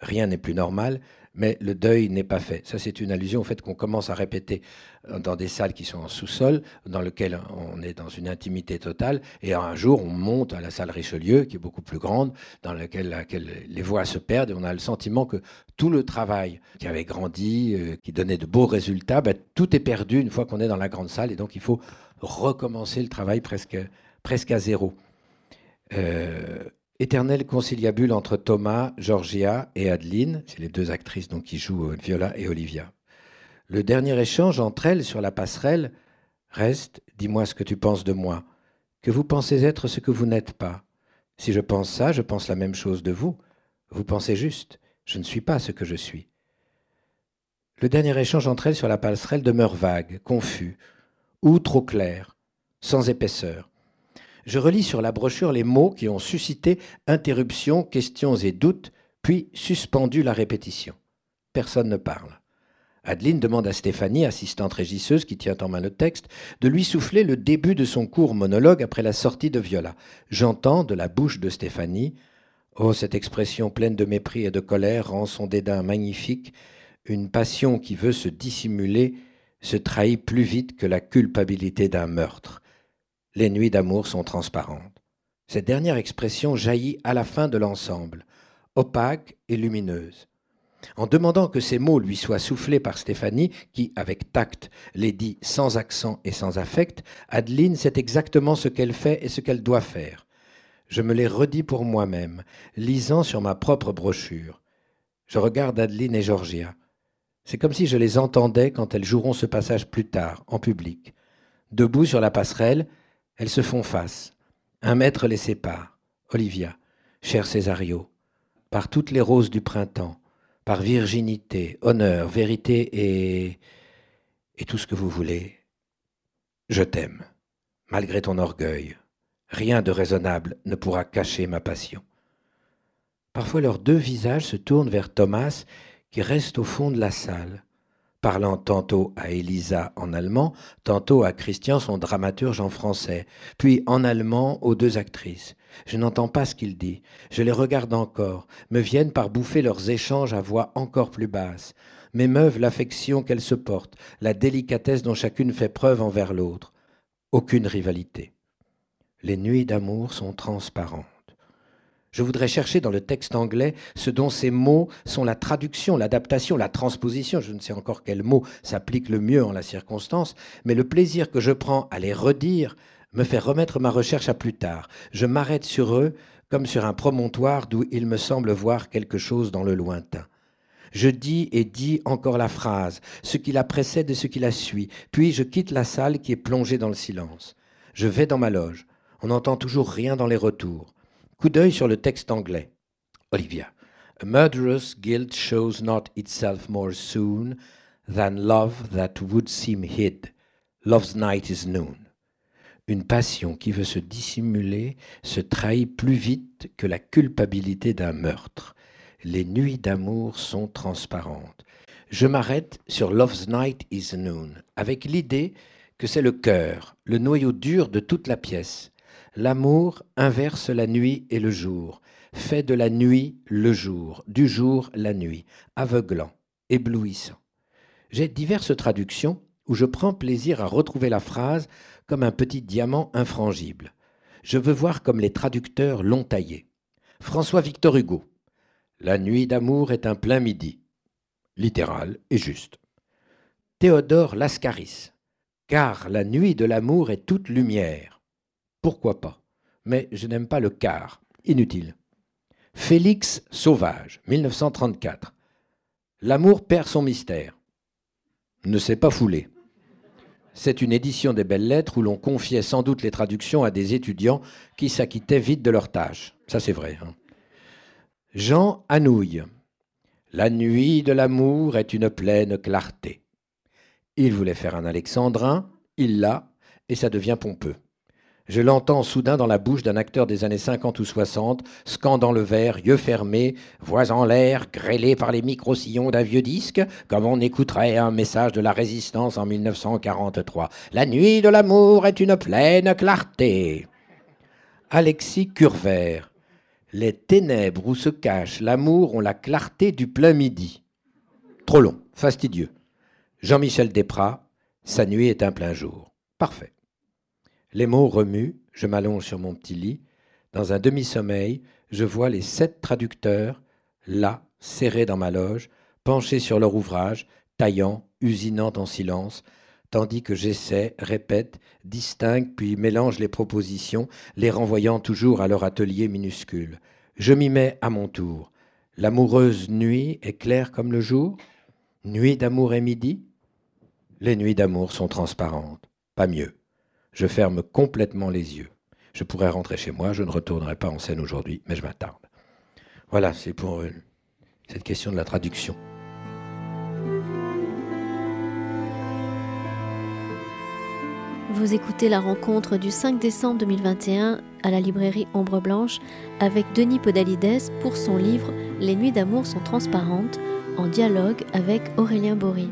Rien n'est plus normal, mais le deuil n'est pas fait. Ça, c'est une allusion au fait qu'on commence à répéter dans des salles qui sont en sous-sol, dans lesquelles on est dans une intimité totale, et un jour, on monte à la salle Richelieu, qui est beaucoup plus grande, dans laquelle, les voix se perdent, et on a le sentiment que tout le travail qui avait grandi, euh, qui donnait de beaux résultats, ben, tout est perdu une fois qu'on est dans la grande salle, et donc il faut recommencer le travail presque, presque à zéro. Euh, éternelle conciliabule entre Thomas, Georgia et Adeline, c'est les deux actrices donc, qui jouent euh, Viola et Olivia. Le dernier échange entre elles sur la passerelle reste Dis-moi ce que tu penses de moi, que vous pensez être ce que vous n'êtes pas. Si je pense ça, je pense la même chose de vous. Vous pensez juste, je ne suis pas ce que je suis. Le dernier échange entre elles sur la passerelle demeure vague, confus, ou trop clair, sans épaisseur. Je relis sur la brochure les mots qui ont suscité interruptions, questions et doutes, puis suspendu la répétition. Personne ne parle. Adeline demande à Stéphanie, assistante régisseuse qui tient en main le texte, de lui souffler le début de son court monologue après la sortie de Viola. J'entends de la bouche de Stéphanie Oh, cette expression pleine de mépris et de colère rend son dédain magnifique. Une passion qui veut se dissimuler se trahit plus vite que la culpabilité d'un meurtre les nuits d'amour sont transparentes. Cette dernière expression jaillit à la fin de l'ensemble, opaque et lumineuse. En demandant que ces mots lui soient soufflés par Stéphanie, qui, avec tact, les dit sans accent et sans affect, Adeline sait exactement ce qu'elle fait et ce qu'elle doit faire. Je me les redis pour moi-même, lisant sur ma propre brochure. Je regarde Adeline et Georgia. C'est comme si je les entendais quand elles joueront ce passage plus tard, en public. Debout sur la passerelle, elles se font face. Un maître les sépare. Olivia, cher Césario, par toutes les roses du printemps, par virginité, honneur, vérité et. et tout ce que vous voulez, je t'aime, malgré ton orgueil. Rien de raisonnable ne pourra cacher ma passion. Parfois leurs deux visages se tournent vers Thomas, qui reste au fond de la salle parlant tantôt à Elisa en allemand, tantôt à Christian, son dramaturge en français, puis en allemand aux deux actrices. Je n'entends pas ce qu'il dit, je les regarde encore, me viennent par bouffer leurs échanges à voix encore plus basse, m'émeuvent l'affection qu'elles se portent, la délicatesse dont chacune fait preuve envers l'autre. Aucune rivalité. Les nuits d'amour sont transparentes. Je voudrais chercher dans le texte anglais ce dont ces mots sont la traduction, l'adaptation, la transposition. Je ne sais encore quel mot s'applique le mieux en la circonstance, mais le plaisir que je prends à les redire me fait remettre ma recherche à plus tard. Je m'arrête sur eux comme sur un promontoire d'où il me semble voir quelque chose dans le lointain. Je dis et dis encore la phrase, ce qui la précède et ce qui la suit, puis je quitte la salle qui est plongée dans le silence. Je vais dans ma loge. On n'entend toujours rien dans les retours. Coup d'œil sur le texte anglais. Olivia. A murderous guilt shows not itself more soon than love that would seem hid. Love's night is noon. Une passion qui veut se dissimuler se trahit plus vite que la culpabilité d'un meurtre. Les nuits d'amour sont transparentes. Je m'arrête sur Love's Night is Noon, avec l'idée que c'est le cœur, le noyau dur de toute la pièce, L'amour inverse la nuit et le jour, fait de la nuit le jour, du jour la nuit, aveuglant, éblouissant. J'ai diverses traductions où je prends plaisir à retrouver la phrase comme un petit diamant infrangible. Je veux voir comme les traducteurs l'ont taillé. François Victor Hugo. La nuit d'amour est un plein midi. Littéral et juste. Théodore Lascaris. Car la nuit de l'amour est toute lumière pourquoi pas Mais je n'aime pas le quart, inutile. Félix Sauvage, 1934. L'amour perd son mystère. Ne s'est pas foulé. C'est une édition des belles lettres où l'on confiait sans doute les traductions à des étudiants qui s'acquittaient vite de leurs tâches. Ça, c'est vrai. Hein. Jean Anouille. La nuit de l'amour est une pleine clarté. Il voulait faire un alexandrin, il l'a, et ça devient pompeux. Je l'entends soudain dans la bouche d'un acteur des années 50 ou 60, scandant le verre, yeux fermés, voix en l'air, grêlé par les micro-sillons d'un vieux disque, comme on écouterait un message de la résistance en 1943. La nuit de l'amour est une pleine clarté. Alexis Curvert. Les ténèbres où se cache l'amour ont la clarté du plein midi. Trop long, fastidieux. Jean-Michel Desprats. Sa nuit est un plein jour. Parfait. Les mots remuent, je m'allonge sur mon petit lit. Dans un demi-sommeil, je vois les sept traducteurs, là, serrés dans ma loge, penchés sur leur ouvrage, taillant, usinant en silence, tandis que j'essaie, répète, distingue, puis mélange les propositions, les renvoyant toujours à leur atelier minuscule. Je m'y mets à mon tour. L'amoureuse nuit est claire comme le jour? Nuit d'amour et midi? Les nuits d'amour sont transparentes, pas mieux. Je ferme complètement les yeux. Je pourrais rentrer chez moi, je ne retournerai pas en scène aujourd'hui, mais je m'attarde. Voilà, c'est pour euh, cette question de la traduction. Vous écoutez la rencontre du 5 décembre 2021 à la librairie Ombre Blanche avec Denis Podalides pour son livre Les nuits d'amour sont transparentes en dialogue avec Aurélien Bory.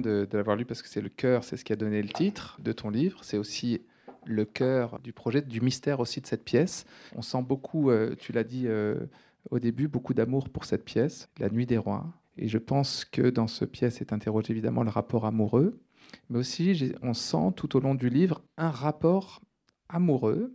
De, l'avoir lu parce que c'est le cœur, c'est ce qui a donné le titre de ton livre. C'est aussi le cœur du projet, du mystère aussi de cette pièce. On sent beaucoup, euh, tu l'as dit euh, au début, beaucoup d'amour pour cette pièce, La Nuit des Rois. Et je pense que dans ce pièce est interrogé évidemment le rapport amoureux, mais aussi on sent tout au long du livre un rapport amoureux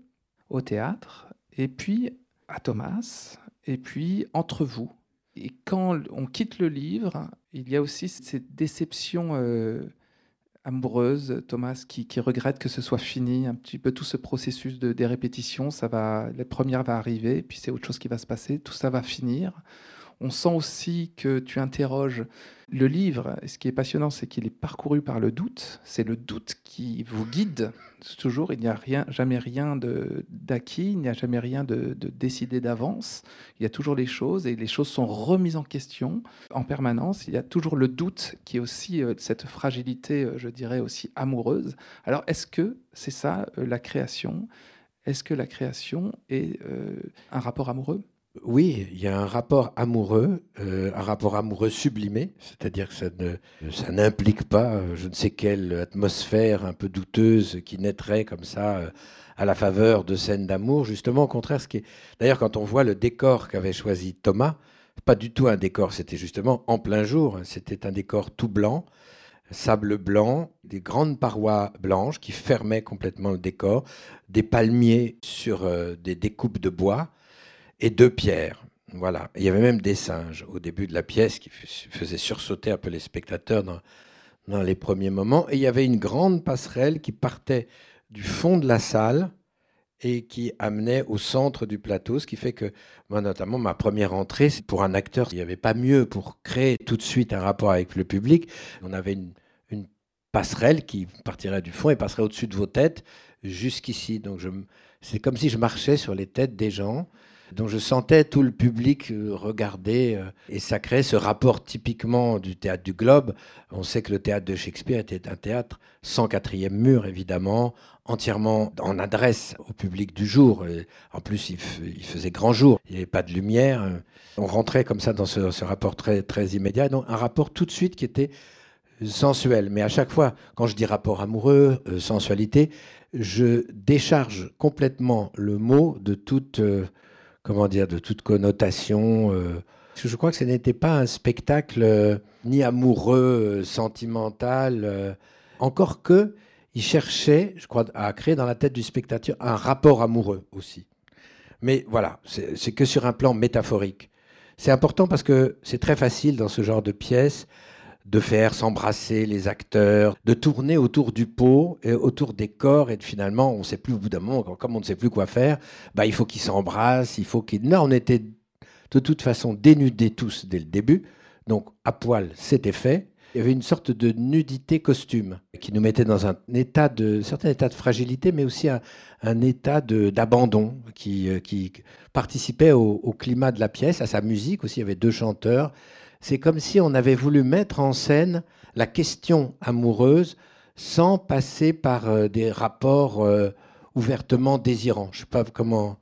au théâtre, et puis à Thomas, et puis entre vous. Et quand on quitte le livre, il y a aussi cette déception euh, amoureuse, Thomas, qui, regrette que ce soit fini, un petit peu tout ce processus de, des répétitions. Ça va, la première va arriver, puis c'est autre chose qui va se passer. Tout ça va finir. On sent aussi que tu interroges le livre. Et ce qui est passionnant, c'est qu'il est parcouru par le doute. C'est le doute qui vous guide. Toujours, il n'y a rien, jamais rien d'acquis, il n'y a jamais rien de, décidé d'avance. Il y a toujours les choses et les choses sont remises en question en permanence. Il y a toujours le doute qui est aussi euh, cette fragilité, euh, je dirais, aussi amoureuse. Alors, est-ce que c'est ça euh, la création? Est-ce que la création est un rapport amoureux? Oui, il y a un rapport amoureux, euh, un rapport amoureux sublimé, c'est-à-dire que ça, n'implique pas euh, je ne sais quelle atmosphère un peu douteuse qui naîtrait comme ça euh, à la faveur de scènes d'amour. Justement, au contraire, ce qui est... D'ailleurs, quand on voit le décor qu'avait choisi Thomas, pas du tout un décor, c'était justement en plein jour, c'était un décor tout blanc, sable blanc, des grandes parois blanches qui fermaient complètement le décor, des palmiers sur des découpes de bois et deux pierres. Voilà. Il y avait même des singes au début de la pièce qui faisaient sursauter un peu les spectateurs dans, les premiers moments. Et il y avait une grande passerelle qui partait du fond de la salle et qui amenait au centre du plateau, ce qui fait que moi notamment ma première entrée, c'est pour un acteur, il n'y avait pas mieux pour créer tout de suite un rapport avec le public. On avait une, une passerelle qui partirait du fond et passerait au-dessus de vos têtes jusqu'ici. Donc c'est comme si je marchais sur les têtes des gens dont je sentais tout le public euh, regarder. Euh, et ça crée ce rapport typiquement du théâtre du Globe. On sait que le théâtre de Shakespeare était un théâtre sans quatrième mur, évidemment, entièrement en adresse au public du jour. en plus, il, faisait grand jour, il n'y avait pas de lumière. On rentrait comme ça dans ce, rapport très, très immédiat. Donc un rapport tout de suite qui était sensuel. Mais à chaque fois, quand je dis rapport amoureux, euh, sensualité, je décharge complètement le mot de toute comment dire, de toute connotation euh, Je crois que ce n'était pas un spectacle euh, ni amoureux, euh, sentimental, encore que il cherchait, je crois, à créer dans la tête du spectateur un rapport amoureux aussi. Mais voilà, c'est que sur un plan métaphorique. C'est important parce que c'est très facile dans ce genre de pièce de faire s'embrasser les acteurs, de tourner autour du pot et autour des corps et finalement on ne sait plus au bout d'un moment, comme on ne sait plus quoi faire, bah, il faut qu'ils s'embrassent, il faut qu'ils... Non, on était de toute façon dénudés tous dès le début, donc à poil c'était fait. Il y avait une sorte de nudité costume qui nous mettait dans un état de certain état de fragilité, mais aussi un, état d'abandon qui, euh, qui participait au, au climat de la pièce, à sa musique aussi. Il y avait deux chanteurs c'est comme si on avait voulu mettre en scène la question amoureuse sans passer par euh, des rapports euh, ouvertement désirants. Je ne sais pas comment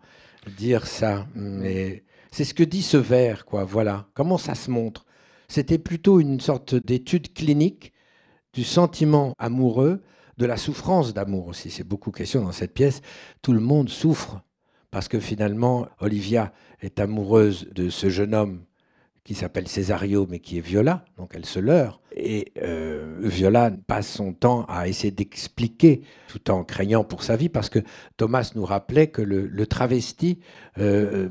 dire ça, mais c'est ce que dit ce vers, quoi. Voilà. Comment ça se montre? C'était plutôt une sorte d'étude clinique du sentiment amoureux, de la souffrance d'amour aussi. C'est beaucoup question dans cette pièce. Tout le monde souffre parce que finalement, Olivia est amoureuse de ce jeune homme qui s'appelle Césario, mais qui est Viola, donc elle se leurre. Et euh, Viola passe son temps à essayer d'expliquer, tout en craignant pour sa vie, parce que Thomas nous rappelait que le, travesti euh,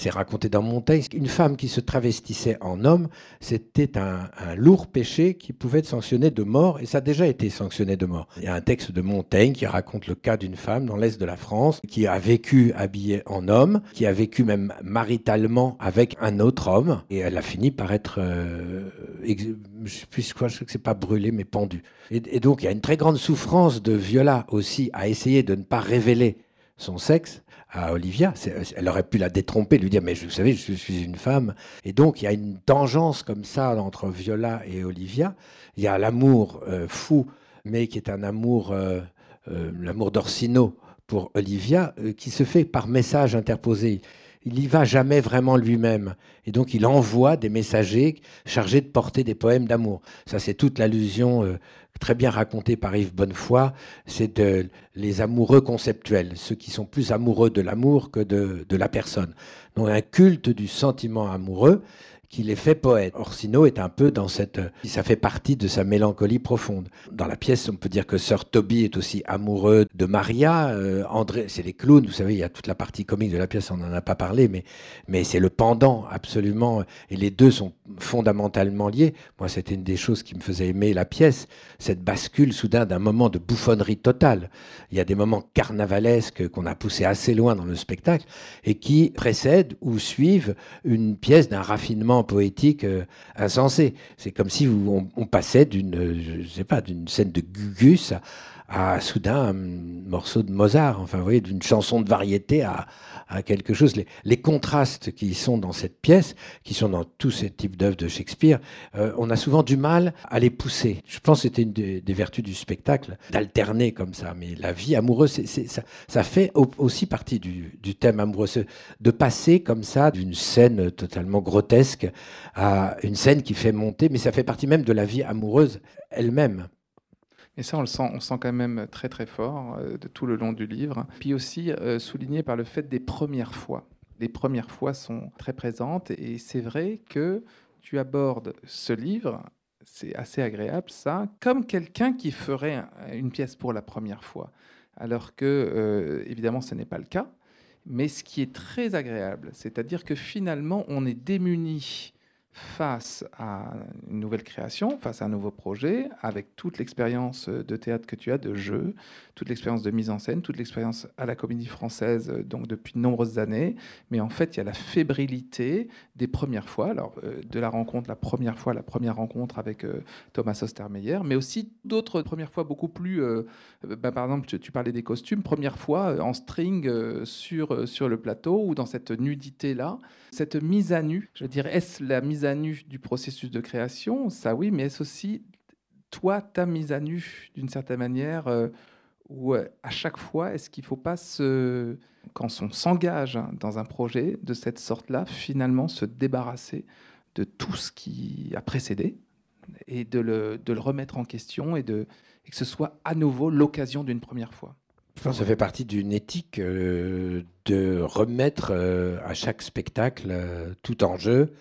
c'est raconté dans Montaigne, une femme qui se travestissait en homme, c'était un, lourd péché qui pouvait être sanctionné de mort, et ça a déjà été sanctionné de mort. Il y a un texte de Montaigne qui raconte le cas d'une femme dans l'Est de la France, qui a vécu habillée en homme, qui a vécu même maritalement avec un autre homme, et elle a fini par être, euh, sais je sais que c'est pas brûlé, mais pendu. Et, et donc il y a une très grande souffrance de Viola aussi à essayer de ne pas révéler son sexe, à Olivia. Elle aurait pu la détromper, lui dire Mais vous savez, je suis une femme. Et donc, il y a une tangence comme ça entre Viola et Olivia. Il y a l'amour euh, fou, mais qui est un amour, euh, euh, l'amour d'Orsino pour Olivia, qui se fait par message interposé. Il n'y va jamais vraiment lui-même. Et donc, il envoie des messagers chargés de porter des poèmes d'amour. Ça, c'est toute l'allusion très bien raconté par Yves Bonnefoy, c'est de, les amoureux conceptuels, ceux qui sont plus amoureux de l'amour que de, de la personne. Donc un culte du sentiment amoureux qui les fait poètes. Orsino est un peu dans cette... Ça fait partie de sa mélancolie profonde. Dans la pièce, on peut dire que Sir Toby est aussi amoureux de Maria. Euh, André, c'est les clowns, vous savez, il y a toute la partie comique de la pièce, on n'en a pas parlé, mais, mais c'est le pendant, absolument. Et les deux sont fondamentalement liés. Moi, c'était une des choses qui me faisait aimer la pièce, cette bascule soudain d'un moment de bouffonnerie totale. Il y a des moments carnavalesques qu'on a poussés assez loin dans le spectacle et qui précèdent ou suivent une pièce d'un raffinement poétique euh, insensé. C'est comme si on, passait d'une, je sais pas, d'une scène de Gugus à, soudain un morceau de Mozart. Enfin, vous voyez, d'une chanson de variété à, à quelque chose. Les, contrastes qui sont dans cette pièce, qui sont dans tous ces types d'œuvres de Shakespeare, euh, on a souvent du mal à les pousser. Je pense que c'était une des, vertus du spectacle, d'alterner comme ça. Mais la vie amoureuse, ça, ça, fait aussi partie du, thème amoureux, de passer comme ça d'une scène totalement grotesque à une scène qui fait monter, mais ça fait partie même de la vie amoureuse elle-même. Et ça, on le sent, on sent quand même très très fort euh, de tout le long du livre. Puis aussi euh, souligné par le fait des premières fois. Les premières fois sont très présentes et c'est vrai que tu abordes ce livre, c'est assez agréable ça, comme quelqu'un qui ferait une pièce pour la première fois. Alors que, euh, évidemment, ce n'est pas le cas. Mais ce qui est très agréable, c'est-à-dire que finalement, on est démuni face à une nouvelle création, face à un nouveau projet, avec toute l'expérience de théâtre que tu as, de jeu, toute l'expérience de mise en scène, toute l'expérience à la comédie française, euh, donc depuis de nombreuses années. Mais en fait, il y a la fébrilité des premières fois, alors euh, de la rencontre, la première fois, la première rencontre avec euh, Thomas Ostermeyer, mais aussi d'autres premières fois beaucoup plus. Bah, par exemple, tu, parlais des costumes, première fois en string sur, sur le plateau ou dans cette nudité-là, cette mise à nu. Je dirais, est-ce la mise à nu du processus de création? Ça oui, mais est-ce aussi toi, ta mise à nu d'une certaine manière ou à chaque fois, est-ce qu'il ne faut pas, quand on s'engage dans un projet de cette sorte-là, finalement se débarrasser de tout ce qui a précédé et de le, de le remettre en question et, de, que ce soit à nouveau l'occasion d'une première fois? Je pense que ça fait partie d'une éthique euh, de remettre euh, à chaque spectacle euh, tout en jeu,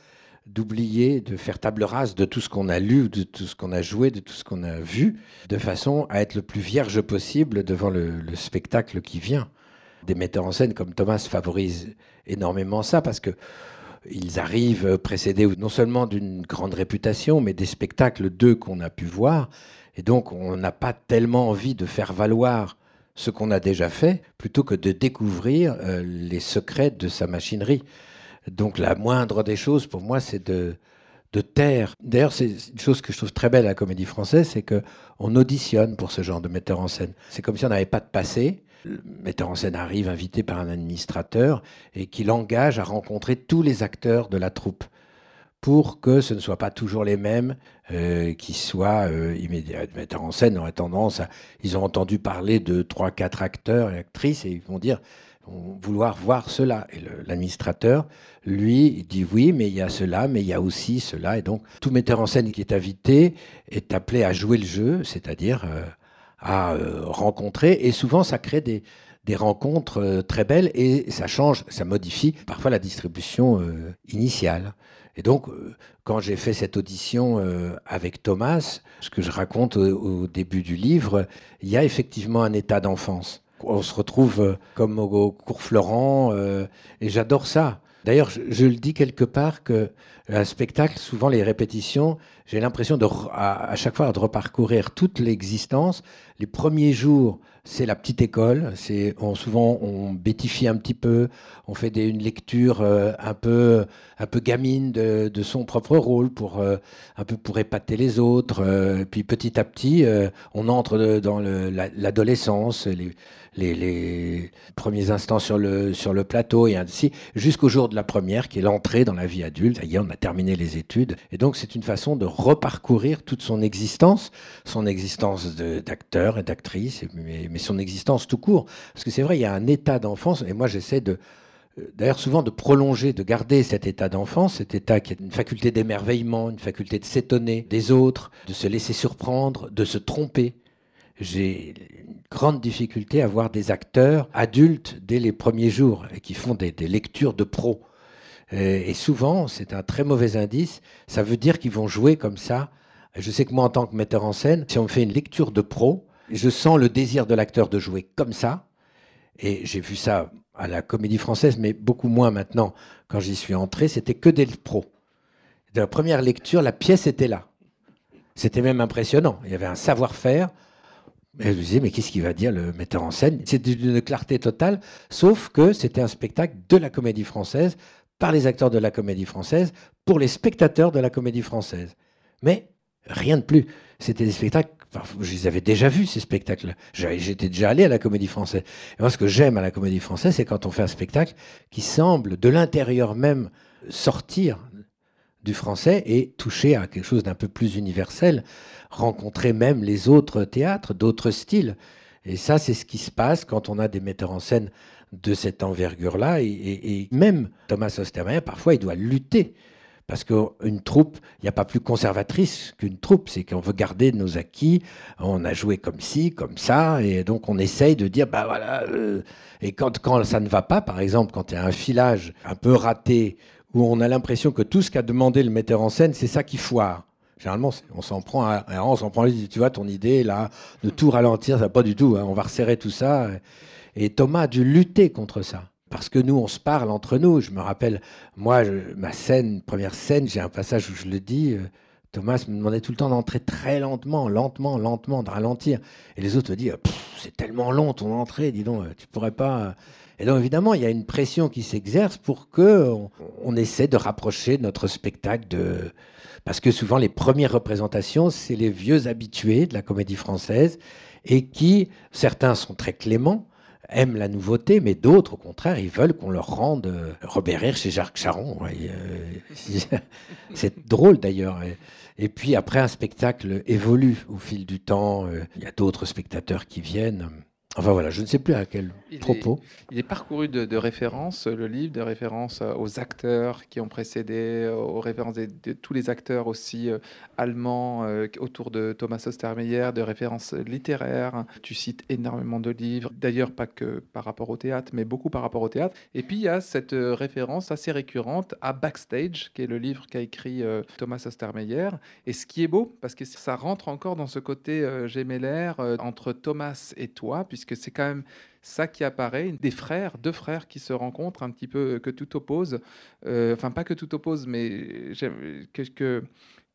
d'oublier, de faire table rase de tout ce qu'on a lu, de tout ce qu'on a joué, de tout ce qu'on a vu, de façon à être le plus vierge possible devant le, le spectacle qui vient. Des metteurs en scène comme Thomas favorisent énormément ça parce que ils arrivent précédés non seulement d'une grande réputation, mais des spectacles d'eux qu'on a pu voir. Et donc, on n'a pas tellement envie de faire valoir ce qu'on a déjà fait, plutôt que de découvrir euh, les secrets de sa machinerie. Donc la moindre des choses, pour moi, c'est de, de taire. D'ailleurs, c'est une chose que je trouve très belle à la comédie française, c'est qu'on auditionne pour ce genre de metteur en scène. C'est comme si on n'avait pas de passé. Le metteur en scène arrive invité par un administrateur et qui l'engage à rencontrer tous les acteurs de la troupe pour que ce ne soit pas toujours les mêmes euh, qui soient euh, immédiats. Metteurs en scène auraient tendance à... Ils ont entendu parler de trois, quatre acteurs et actrices et ils vont dire vouloir voir cela. Et l'administrateur, lui, dit oui, mais il y a cela, mais il y a aussi cela. Et donc, tout metteur en scène qui est invité est appelé à jouer le jeu, c'est-à-dire euh, à euh, rencontrer. Et souvent, ça crée des, des rencontres euh, très belles et ça change, ça modifie parfois la distribution initiale. Et donc, quand j'ai fait cette audition avec Thomas, ce que je raconte au, début du livre, il y a effectivement un état d'enfance. On se retrouve euh, comme au cours Florent, euh, et j'adore ça. D'ailleurs, je, le dis quelque part que un spectacle, souvent les répétitions, j'ai l'impression de à, chaque fois de reparcourir toute l'existence. Les premiers jours, c'est la petite école. C'est on, souvent on bêtifie un petit peu, on fait une lecture euh, un peu un peu gamine de, son propre rôle pour euh, un peu pour épater les autres. Euh, puis petit à petit, euh, on entre dans l'adolescence, la, les, les, premiers instants sur le sur le plateau et ainsi jusqu'au jour de la première qui est l'entrée dans la vie adulte. Ça y est, on a terminé les études et donc c'est une façon de reparcourir toute son existence, son existence d'acteur et d'actrice, mais, mais son existence tout court. Parce que c'est vrai, il y a un état d'enfance, et moi j'essaie de, d'ailleurs souvent de prolonger, de garder cet état d'enfance, cet état qui est une faculté d'émerveillement, une faculté de s'étonner des autres, de se laisser surprendre, de se tromper. J'ai grande difficulté à voir des acteurs adultes dès les premiers jours et qui font des, lectures de pro. Et souvent, c'est un très mauvais indice. Ça veut dire qu'ils vont jouer comme ça. Je sais que moi, en tant que metteur en scène, si on me fait une lecture de pro, je sens le désir de l'acteur de jouer comme ça. Et j'ai vu ça à la comédie française, mais beaucoup moins maintenant. Quand j'y suis entré, c'était que des pros. De la première lecture, la pièce était là. C'était même impressionnant. Il y avait un savoir-faire. Je me disais, mais qu'est-ce qu'il va dire le metteur en scène? C'est d'une clarté totale, sauf que c'était un spectacle de la comédie française, par les acteurs de la comédie française, pour les spectateurs de la comédie française. Mais rien de plus. C'était des spectacles je les avais déjà vus, ces spectacles. J'étais déjà allé à la comédie française. Et moi, ce que j'aime à la comédie française, c'est quand on fait un spectacle qui semble, de l'intérieur même, sortir du français et toucher à quelque chose d'un peu plus universel, rencontrer même les autres théâtres, d'autres styles. Et ça, c'est ce qui se passe quand on a des metteurs en scène de cette envergure-là. Et, même Thomas Ostermeyer, parfois, il doit lutter. Parce qu'une troupe, il n'y a pas plus conservatrice qu'une troupe, c'est qu'on veut garder nos acquis, on a joué comme ci, comme ça, et donc on essaye de dire, bah voilà, euh, et quand, quand ça ne va pas, par exemple, quand il y a un filage un peu raté, où on a l'impression que tout ce qu'a demandé le metteur en scène, c'est ça qui foire. Généralement, on s'en prend, à, on s'en prend, tu vois, ton idée là, de tout ralentir, ça pas du tout, hein, on va resserrer tout ça. Et Thomas a dû lutter contre ça parce que nous, on se parle entre nous. Je me rappelle, moi, ma scène, première scène, j'ai un passage où je le dis. Euh, Thomas me demandait tout le temps d'entrer très lentement, lentement, lentement, de ralentir. Et les autres me disent C'est tellement long ton entrée, dis donc, tu pourrais pas. Et donc, évidemment, il y a une pression qui s'exerce pour que on, essaie de rapprocher notre spectacle de. Parce que souvent, les premières représentations, c'est les vieux habitués de la comédie française et qui, certains sont très cléments, aiment la nouveauté, mais d'autres, au contraire, ils veulent qu'on leur rende euh, Robert Rire chez Jacques Charon. Euh, c'est drôle d'ailleurs. Et puis après, un spectacle évolue au fil du temps. Euh, il y a d'autres spectateurs qui viennent. Enfin voilà, je ne sais plus à quel propos. il est parcouru de, références, le livre, de références euh, aux acteurs qui ont précédé, euh, aux références de, tous les acteurs aussi euh, allemands autour de Thomas Ostermeyer, de références littéraires. Tu cites énormément de livres, d'ailleurs pas que par rapport au théâtre, mais beaucoup par rapport au théâtre. Et puis il y a cette référence assez récurrente à Backstage, qui est le livre qu'a écrit Thomas Ostermeyer. Et ce qui est beau, parce que ça rentre encore dans ce côté gémellaire entre Thomas et toi, puisque c'est quand même ça qui apparaît, des frères, deux frères qui se rencontrent un petit peu, euh, que tout oppose, euh, enfin pas que tout oppose, mais que,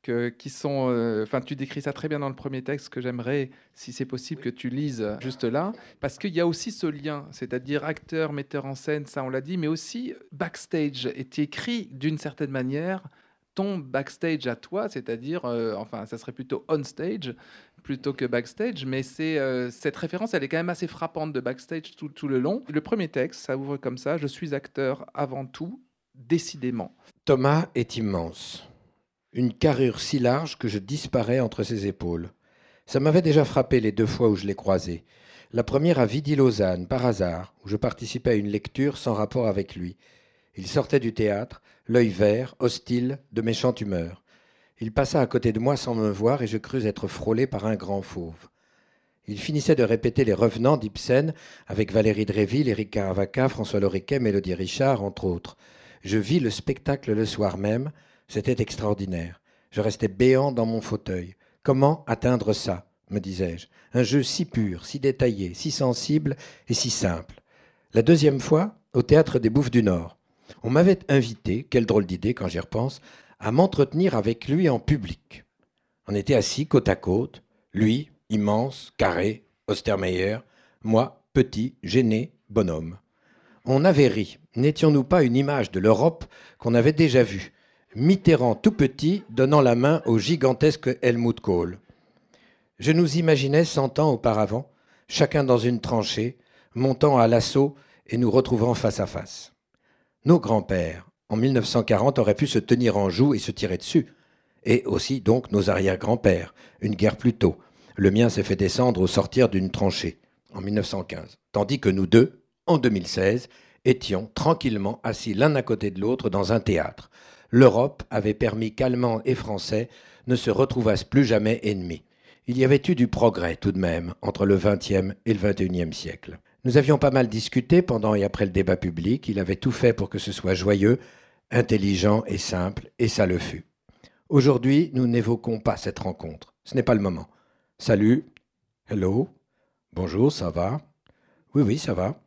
que, qui sont, euh, enfin tu décris ça très bien dans le premier texte que j'aimerais, si c'est possible, que tu lises juste là, parce qu'il y a aussi ce lien, c'est-à-dire acteur, metteur en scène, ça on l'a dit, mais aussi backstage, est écrit d'une certaine manière ton backstage à toi, c'est-à-dire, enfin, ça serait plutôt on stage, plutôt que backstage, mais c'est euh, cette référence, elle est quand même assez frappante de backstage tout, le long. Le premier texte, ça ouvre comme ça Je suis acteur avant tout, décidément. Thomas est immense. Une carrure si large que je disparais entre ses épaules. Ça m'avait déjà frappé les deux fois où je l'ai croisé. La première à Vidi-Lausanne, par hasard, où je participais à une lecture sans rapport avec lui. Il sortait du théâtre, l'œil vert, hostile, de méchante humeur. Il passa à côté de moi sans me voir et je crus être frôlé par un grand fauve. Il finissait de répéter les revenants d'Ibsen avec Valérie Dréville, Éric Caravaca, François Loriquet, Mélodie Richard, entre autres. Je vis le spectacle le soir même. C'était extraordinaire. Je restais béant dans mon fauteuil. Comment atteindre ça me disais-je? Un jeu si pur, si détaillé, si sensible et si simple. La deuxième fois, au théâtre des Bouffes du Nord. On m'avait invité, quelle drôle d'idée quand j'y repense, à m'entretenir avec lui en public. On était assis côte à côte, lui, immense, carré, Ostermeyer, moi, petit, gêné, bonhomme. On avait ri. N'étions-nous pas une image de l'Europe qu'on avait déjà vue? Mitterrand tout petit donnant la main au gigantesque Helmut Kohl. Je nous imaginais cent ans auparavant, chacun dans une tranchée, montant à l'assaut et nous retrouvant face à face. Nos grands-pères, en 1940 auraient pu se tenir en joue et se tirer dessus. Et aussi donc nos arrière-grands-pères, une guerre plus tôt. Le mien s'est fait descendre au sortir d'une tranchée, en 1915. Tandis que nous deux, en 2016, étions tranquillement assis l'un à côté de l'autre dans un théâtre. L'Europe avait permis qu'Allemands et Français ne se retrouvassent plus jamais ennemis. Il y avait eu du progrès tout de même entre le XXe et le XXIe siècle. Nous avions pas mal discuté pendant et après le débat public. Il avait tout fait pour que ce soit joyeux, intelligent et simple, et ça le fut. Aujourd'hui, nous n'évoquons pas cette rencontre. Ce n'est pas le moment. Salut. Hello. Bonjour, ça va? Oui, oui, ça va.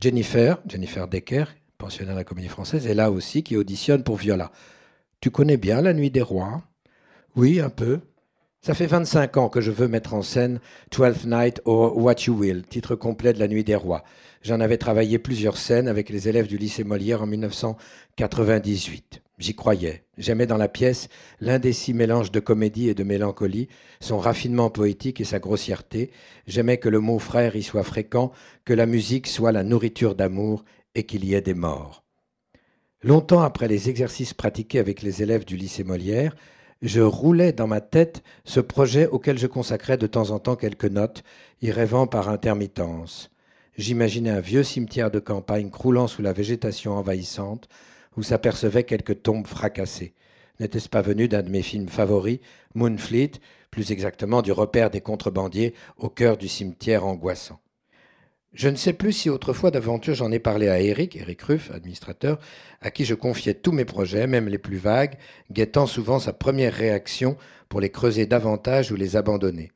Jennifer, Jennifer Decker, pensionnaire de la Comédie Française, est là aussi, qui auditionne pour Viola. Tu connais bien La Nuit des Rois? Oui, un peu. Ça fait 25 ans que je veux mettre en scène Twelfth Night or What You Will, titre complet de La Nuit des Rois. J'en avais travaillé plusieurs scènes avec les élèves du lycée Molière en 1998. J'y croyais. J'aimais dans la pièce l'indécis mélange de comédie et de mélancolie, son raffinement poétique et sa grossièreté. J'aimais que le mot frère y soit fréquent, que la musique soit la nourriture d'amour et qu'il y ait des morts. Longtemps après les exercices pratiqués avec les élèves du lycée Molière, je roulais dans ma tête ce projet auquel je consacrais de temps en temps quelques notes, y rêvant par intermittence. J'imaginais un vieux cimetière de campagne croulant sous la végétation envahissante, où s'apercevaient quelques tombes fracassées. N'était-ce pas venu d'un de mes films favoris, Moonfleet, plus exactement du repère des contrebandiers au cœur du cimetière angoissant? Je ne sais plus si autrefois d'aventure j'en ai parlé à Eric, Eric Ruff, administrateur, à qui je confiais tous mes projets, même les plus vagues, guettant souvent sa première réaction pour les creuser davantage ou les abandonner.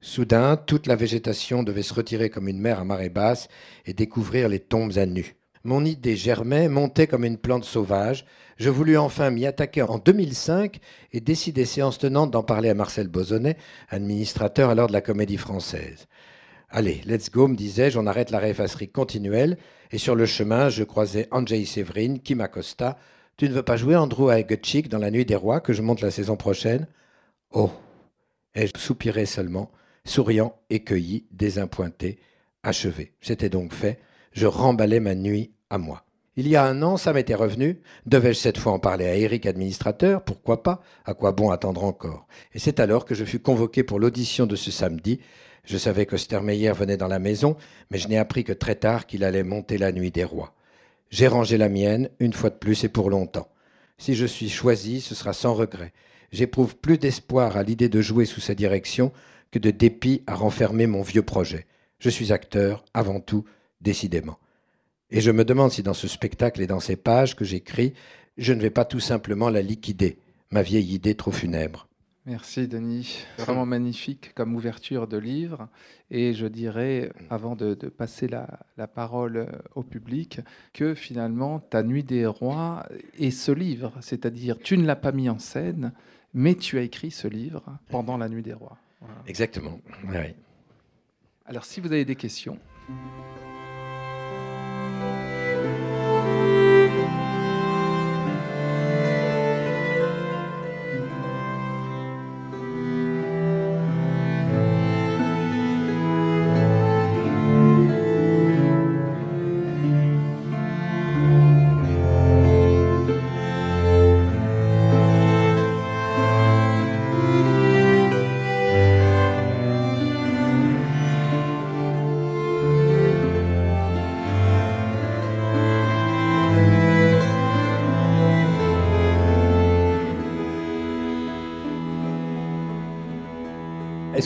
Soudain, toute la végétation devait se retirer comme une mer à marée basse et découvrir les tombes à nu. Mon idée germait, montait comme une plante sauvage. Je voulus enfin m'y attaquer en 2005 et décider séance tenante d'en parler à Marcel Bozonnet, administrateur alors de la Comédie Française. Allez, let's go, me disais-je, on arrête la rêvasserie continuelle. Et sur le chemin, je croisais Andrzej Séverine qui m'accosta. Tu ne veux pas jouer Andrew Gutchik dans La Nuit des Rois que je monte la saison prochaine? Oh Et je soupirais seulement, souriant, écueilli, désappointé, achevé. C'était donc fait. Je remballais ma nuit à moi. Il y a un an, ça m'était revenu. Devais-je cette fois en parler à Eric, administrateur? Pourquoi pas? À quoi bon attendre encore? Et c'est alors que je fus convoqué pour l'audition de ce samedi Je savais que Stermeyer venait dans la maison, mais je n'ai appris que très tard qu'il allait monter la nuit des rois. J'ai rangé la mienne, une fois de plus et pour longtemps. Si je suis choisi, ce sera sans regret. J'éprouve plus d'espoir à l'idée de jouer sous sa direction que de dépit à renfermer mon vieux projet. Je suis acteur, avant tout, décidément. Et je me demande si dans ce spectacle et dans ces pages que j'écris, je ne vais pas tout simplement la liquider, ma vieille idée trop funèbre. Merci Denis, vraiment magnifique comme ouverture de livre. Et je dirais, avant de, passer la, parole au public, que finalement ta Nuit des Rois est ce livre, c'est-à-dire tu ne l'as pas mis en scène, mais tu as écrit ce livre pendant la Nuit des Rois. Exactement. Alors si vous avez des questions.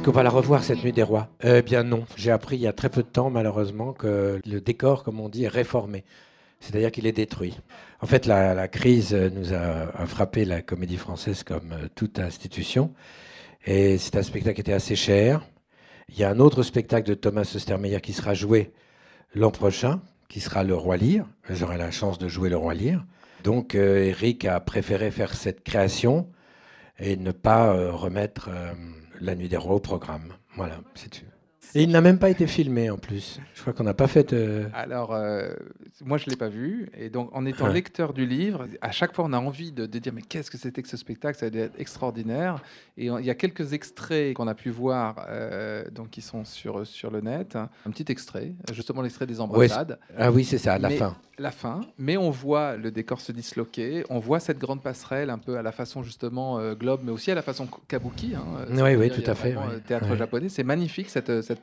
Est-ce qu'on va la revoir cette nuit des rois? Eh bien non. J'ai appris il y a très peu de temps, malheureusement, que le décor, comme on dit, est réformé. C'est-à-dire qu'il est détruit. En fait, la, crise nous a, frappé la comédie française comme euh, toute institution. Et c'est un spectacle qui était assez cher. Il y a un autre spectacle de Thomas Ostermeyer qui sera joué l'an prochain, qui sera Le Roi Lire. J'aurai la chance de jouer Le Roi Lire. Donc euh, Eric a préféré faire cette création et ne pas euh, remettre la Nuit des Rois au programme. Voilà, c'est tout. Et il n'a même pas été filmé en plus. Je crois qu'on n'a pas fait. Euh, Alors, euh, moi, je ne l'ai pas vu. Et donc, en étant lecteur du livre, à chaque fois, on a envie de, dire Mais qu'est-ce que c'était que ce spectacle? Ça a être extraordinaire. Et il y a quelques extraits qu'on a pu voir, euh, donc, qui sont sur, sur le net. Un petit extrait, justement l'extrait des embrassades. ah oui, c'est ça, la fin. La fin. Mais on voit le décor se disloquer. On voit cette grande passerelle, un peu à la façon, justement, globe, mais aussi à la façon kabuki. Hein, oui, oui, tout à fait. Théâtre japonais. C'est magnifique, cette, cette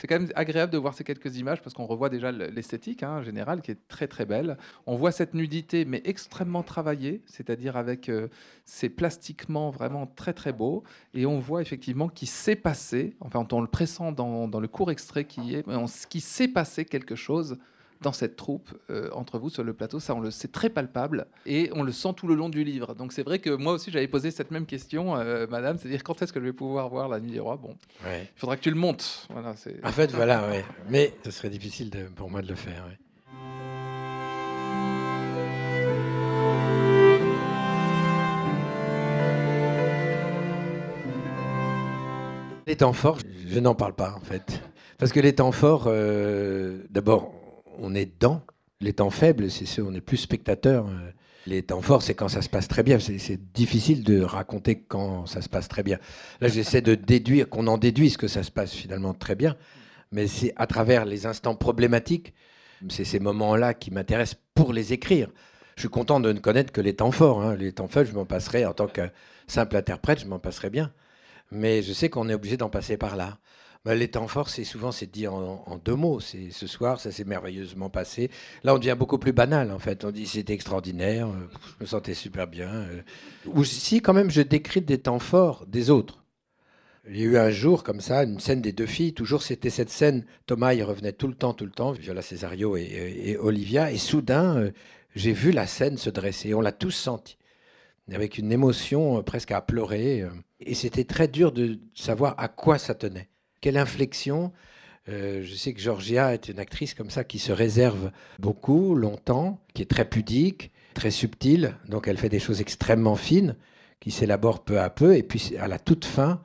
C'est quand même agréable de voir ces quelques images parce qu'on revoit déjà l'esthétique hein, générale qui est très très belle. On voit cette nudité mais extrêmement travaillée, c'est-à-dire avec euh, ces plastiquement vraiment très très beaux. Et on voit effectivement qu'il s'est passé, enfin on le pressent dans, le court extrait qui est, qu'il s'est passé quelque chose dans cette troupe euh, entre vous sur le plateau. Ça, on le sait très palpable et on le sent tout le long du livre. Donc c'est vrai que moi aussi, j'avais posé cette même question, euh, madame, c'est-à-dire quand est-ce que je vais pouvoir voir La Nuit des Rois Bon, il faudra que tu le montes. Voilà, en fait, voilà, ouais. mais ce serait difficile de, pour moi de le faire. Les temps forts, je n'en parle pas en fait. Parce que les temps forts, euh, d'abord, on est dans les temps faibles, c'est on est plus spectateur. Euh, les temps forts, c'est quand ça se passe très bien. C'est difficile de raconter quand ça se passe très bien. Là, j'essaie de déduire, qu'on en déduise que ça se passe finalement très bien. Mais c'est à travers les instants problématiques, c'est ces moments-là qui m'intéressent pour les écrire. Je suis content de ne connaître que les temps forts. Hein. Les temps faibles, je m'en passerai en tant que simple interprète, je m'en passerai bien. Mais je sais qu'on est obligé d'en passer par là. Bah, les temps forts, c'est souvent c'est dit en, deux mots. Ce soir, ça s'est merveilleusement passé. Là, on devient beaucoup plus banal en fait. On dit c'était extraordinaire, euh, je me sentais super bien. Euh. Ou si quand même je décris des temps forts des autres. Il y a eu un jour comme ça, une scène des deux filles. Toujours c'était cette scène. Thomas y revenait tout le temps, tout le temps. Viola Cesario et, Olivia. Et soudain, euh, j'ai vu la scène se dresser. On l'a tous senti avec une émotion presque à pleurer. Et c'était très dur de savoir à quoi ça tenait quelle inflexion. Euh, je sais que Georgia est une actrice comme ça qui se réserve beaucoup, longtemps, qui est très pudique, très subtile, donc elle fait des choses extrêmement fines, qui s'élaborent peu à peu, et puis à la toute fin,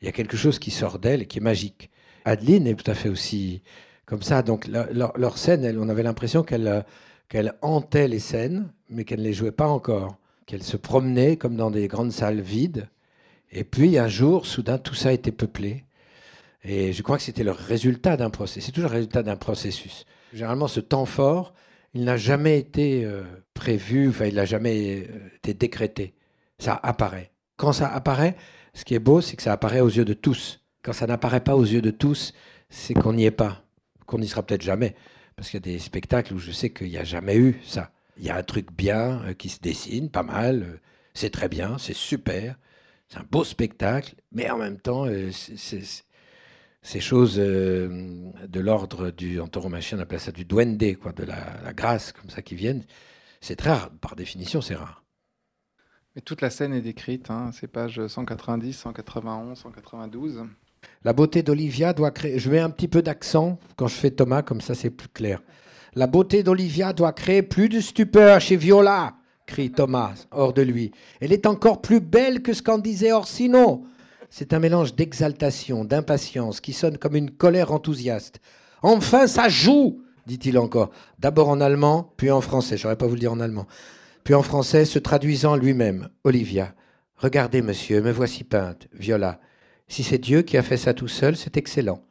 il y a quelque chose qui sort d'elle et qui est magique. Adeline est tout à fait aussi comme ça, donc leur, scène, on avait l'impression qu'elle qu'elle hantait les scènes, mais qu'elle ne les jouait pas encore, qu'elle se promenait comme dans des grandes salles vides, et puis un jour, soudain, tout ça été peuplé et je crois que c'était le résultat d'un processus. C'est toujours le résultat d'un processus. Généralement, ce temps fort, il n'a jamais été euh, prévu, enfin, il n'a jamais euh, été décrété. Ça apparaît. Quand ça apparaît, ce qui est beau, c'est que ça apparaît aux yeux de tous. quand ça n'apparaît pas aux yeux de tous, c'est qu'on n'y est pas, qu'on n'y sera peut-être jamais. Parce qu'il y a des spectacles où je sais qu'il n'y a jamais eu ça. Il y a un truc bien euh, qui se dessine, pas mal, c'est très bien, c'est super, c'est un beau spectacle, mais en même temps, euh, ces choses de l'ordre du, en tauromachien, on appelle ça du duende, quoi, de la, grâce, comme ça, qui viennent, c'est très rare, par définition, c'est rare. Mais toute la scène est décrite, hein, c'est page 190, 191, 192. La beauté d'Olivia doit créer. Je mets un petit peu d'accent quand je fais Thomas, comme ça c'est plus clair. La beauté d'Olivia doit créer plus de stupeur chez Viola, crie Thomas, hors de lui. Elle est encore plus belle que ce qu'en disait Orsino. C'est un mélange d'exaltation, d'impatience, qui sonne comme une colère enthousiaste. Enfin, ça joue dit-il encore, d'abord en allemand, puis en français, je n'aurais pas vous le dire en allemand, puis en français, se traduisant lui-même. Olivia, regardez, monsieur, me voici peinte. Viola, si c'est Dieu qui a fait ça tout seul, c'est excellent.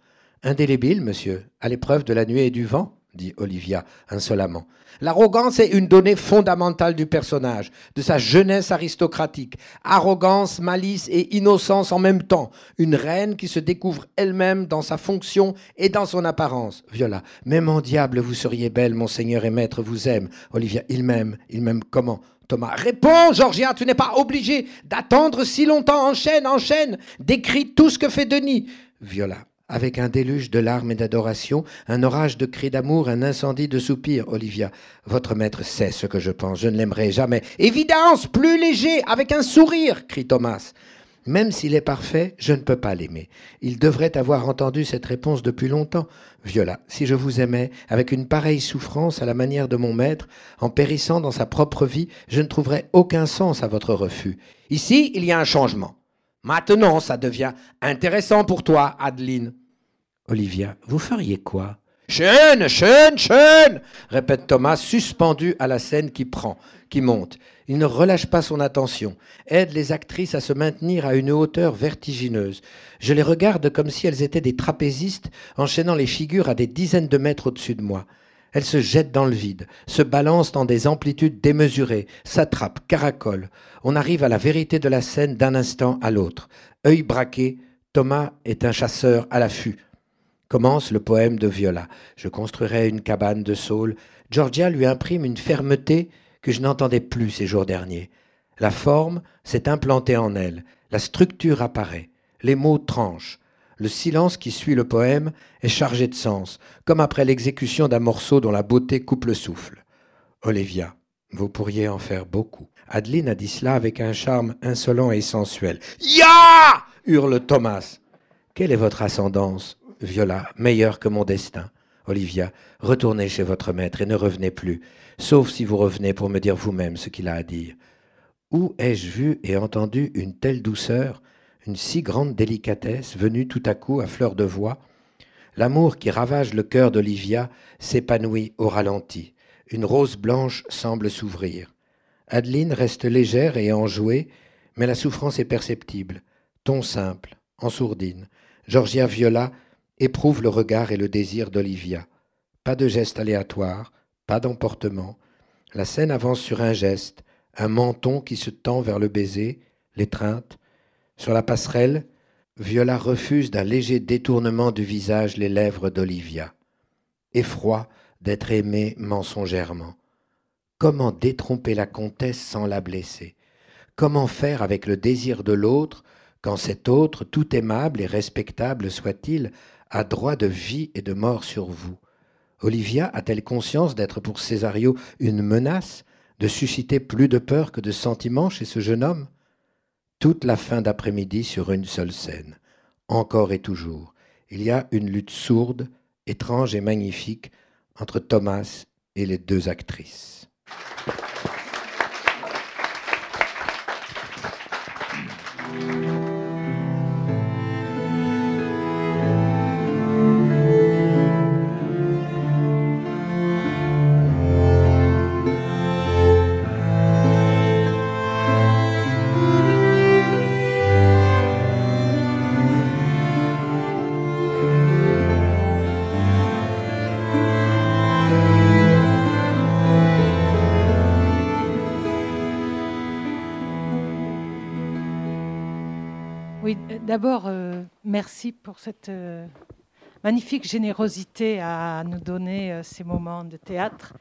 Indélébile, monsieur, à l'épreuve de la nuit et du vent dit Olivia insolemment. L'arrogance est une donnée fondamentale du personnage, de sa jeunesse aristocratique. Arrogance, malice et innocence en même temps. Une reine qui se découvre elle-même dans sa fonction et dans son apparence. Viola. Même en diable, vous seriez belle, mon seigneur et maître vous aime. Olivia. Il m'aime. Il m'aime comment? Thomas. Réponds, Georgia, tu n'es pas obligé d'attendre si longtemps. Enchaîne, enchaîne. Décris tout ce que fait Denis. Viola avec un déluge de larmes et d'adoration, un orage de cris d'amour, un incendie de soupirs. Olivia, votre maître sait ce que je pense, je ne l'aimerai jamais. Évidence, plus léger, avec un sourire, crie Thomas. Même s'il est parfait, je ne peux pas l'aimer. Il devrait avoir entendu cette réponse depuis longtemps. Viola, si je vous aimais, avec une pareille souffrance à la manière de mon maître, en périssant dans sa propre vie, je ne trouverais aucun sens à votre refus. Ici, il y a un changement. Maintenant, ça devient intéressant pour toi, Adeline. Olivia, vous feriez quoi? Chêne, chêne, chêne répète Thomas, suspendu à la scène qui prend, qui monte. Il ne relâche pas son attention, aide les actrices à se maintenir à une hauteur vertigineuse. Je les regarde comme si elles étaient des trapézistes enchaînant les figures à des dizaines de mètres au-dessus de moi. Elles se jettent dans le vide, se balancent dans des amplitudes démesurées, s'attrapent, caracolent. On arrive à la vérité de la scène d'un instant à l'autre. Œil braqué, Thomas est un chasseur à l'affût. Commence le poème de Viola. Je construirai une cabane de saule. Georgia lui imprime une fermeté que je n'entendais plus ces jours derniers. La forme s'est implantée en elle, la structure apparaît, les mots tranchent, le silence qui suit le poème est chargé de sens, comme après l'exécution d'un morceau dont la beauté coupe le souffle. Olivia, vous pourriez en faire beaucoup. Adeline a dit cela avec un charme insolent et sensuel. Ya hurle Thomas. Quelle est votre ascendance, Viola, meilleure que mon destin Olivia, retournez chez votre maître et ne revenez plus, sauf si vous revenez pour me dire vous-même ce qu'il a à dire. Où ai-je vu et entendu une telle douceur? Une si grande délicatesse venue tout à coup à fleur de voix, l'amour qui ravage le cœur d'Olivia s'épanouit au ralenti. Une rose blanche semble s'ouvrir. Adeline reste légère et enjouée, mais la souffrance est perceptible. Ton simple, en sourdine. Georgia Viola éprouve le regard et le désir d'Olivia. Pas de geste aléatoire, pas d'emportement. La scène avance sur un geste, un menton qui se tend vers le baiser, l'étreinte, sur la passerelle, Viola refuse d'un léger détournement du visage les lèvres d'Olivia. Effroi d'être aimée mensongèrement. Comment détromper la comtesse sans la blesser? Comment faire avec le désir de l'autre quand cet autre, tout aimable et respectable soit-il, a droit de vie et de mort sur vous? Olivia a-t-elle conscience d'être pour Césario une menace, de susciter plus de peur que de sentiment chez ce jeune homme? toute la fin d'après-midi sur une seule scène, encore et toujours. Il y a une lutte sourde, étrange et magnifique entre Thomas et les deux actrices. D'abord, merci pour cette magnifique générosité à nous donner ces moments de théâtre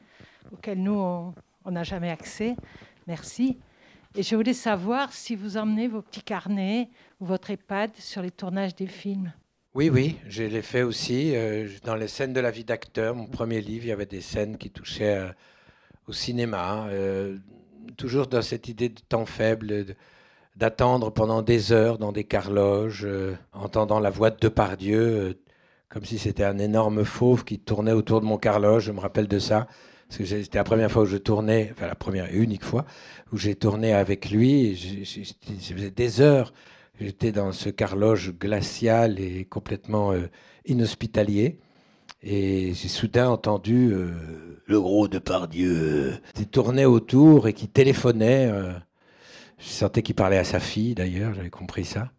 auxquels nous, on n'a jamais accès. Merci. Et je voulais savoir si vous emmenez vos petits carnets ou votre EHPAD sur les tournages des films. Oui, oui, je l'ai fait aussi. Euh, dans les scènes de la vie d'acteur, mon premier livre, il y avait des scènes qui touchaient euh, au cinéma. Euh, toujours dans cette idée de temps faible, d'attendre pendant des heures dans des carloges, entendant la voix de Depardieu, comme si c'était un énorme fauve qui tournait autour de mon carloge. Je me rappelle de ça. Parce que c'était la première fois où je tournais, enfin la première et unique fois où j'ai tourné avec lui. Je faisais des heures. J'étais dans ce carloge glacial et complètement euh, inhospitalier. Et j'ai soudain entendu euh, le gros de Pardieu euh, qui tournait autour et qui téléphonait. Je sentais qu'il parlait à sa fille d'ailleurs, j'avais compris ça.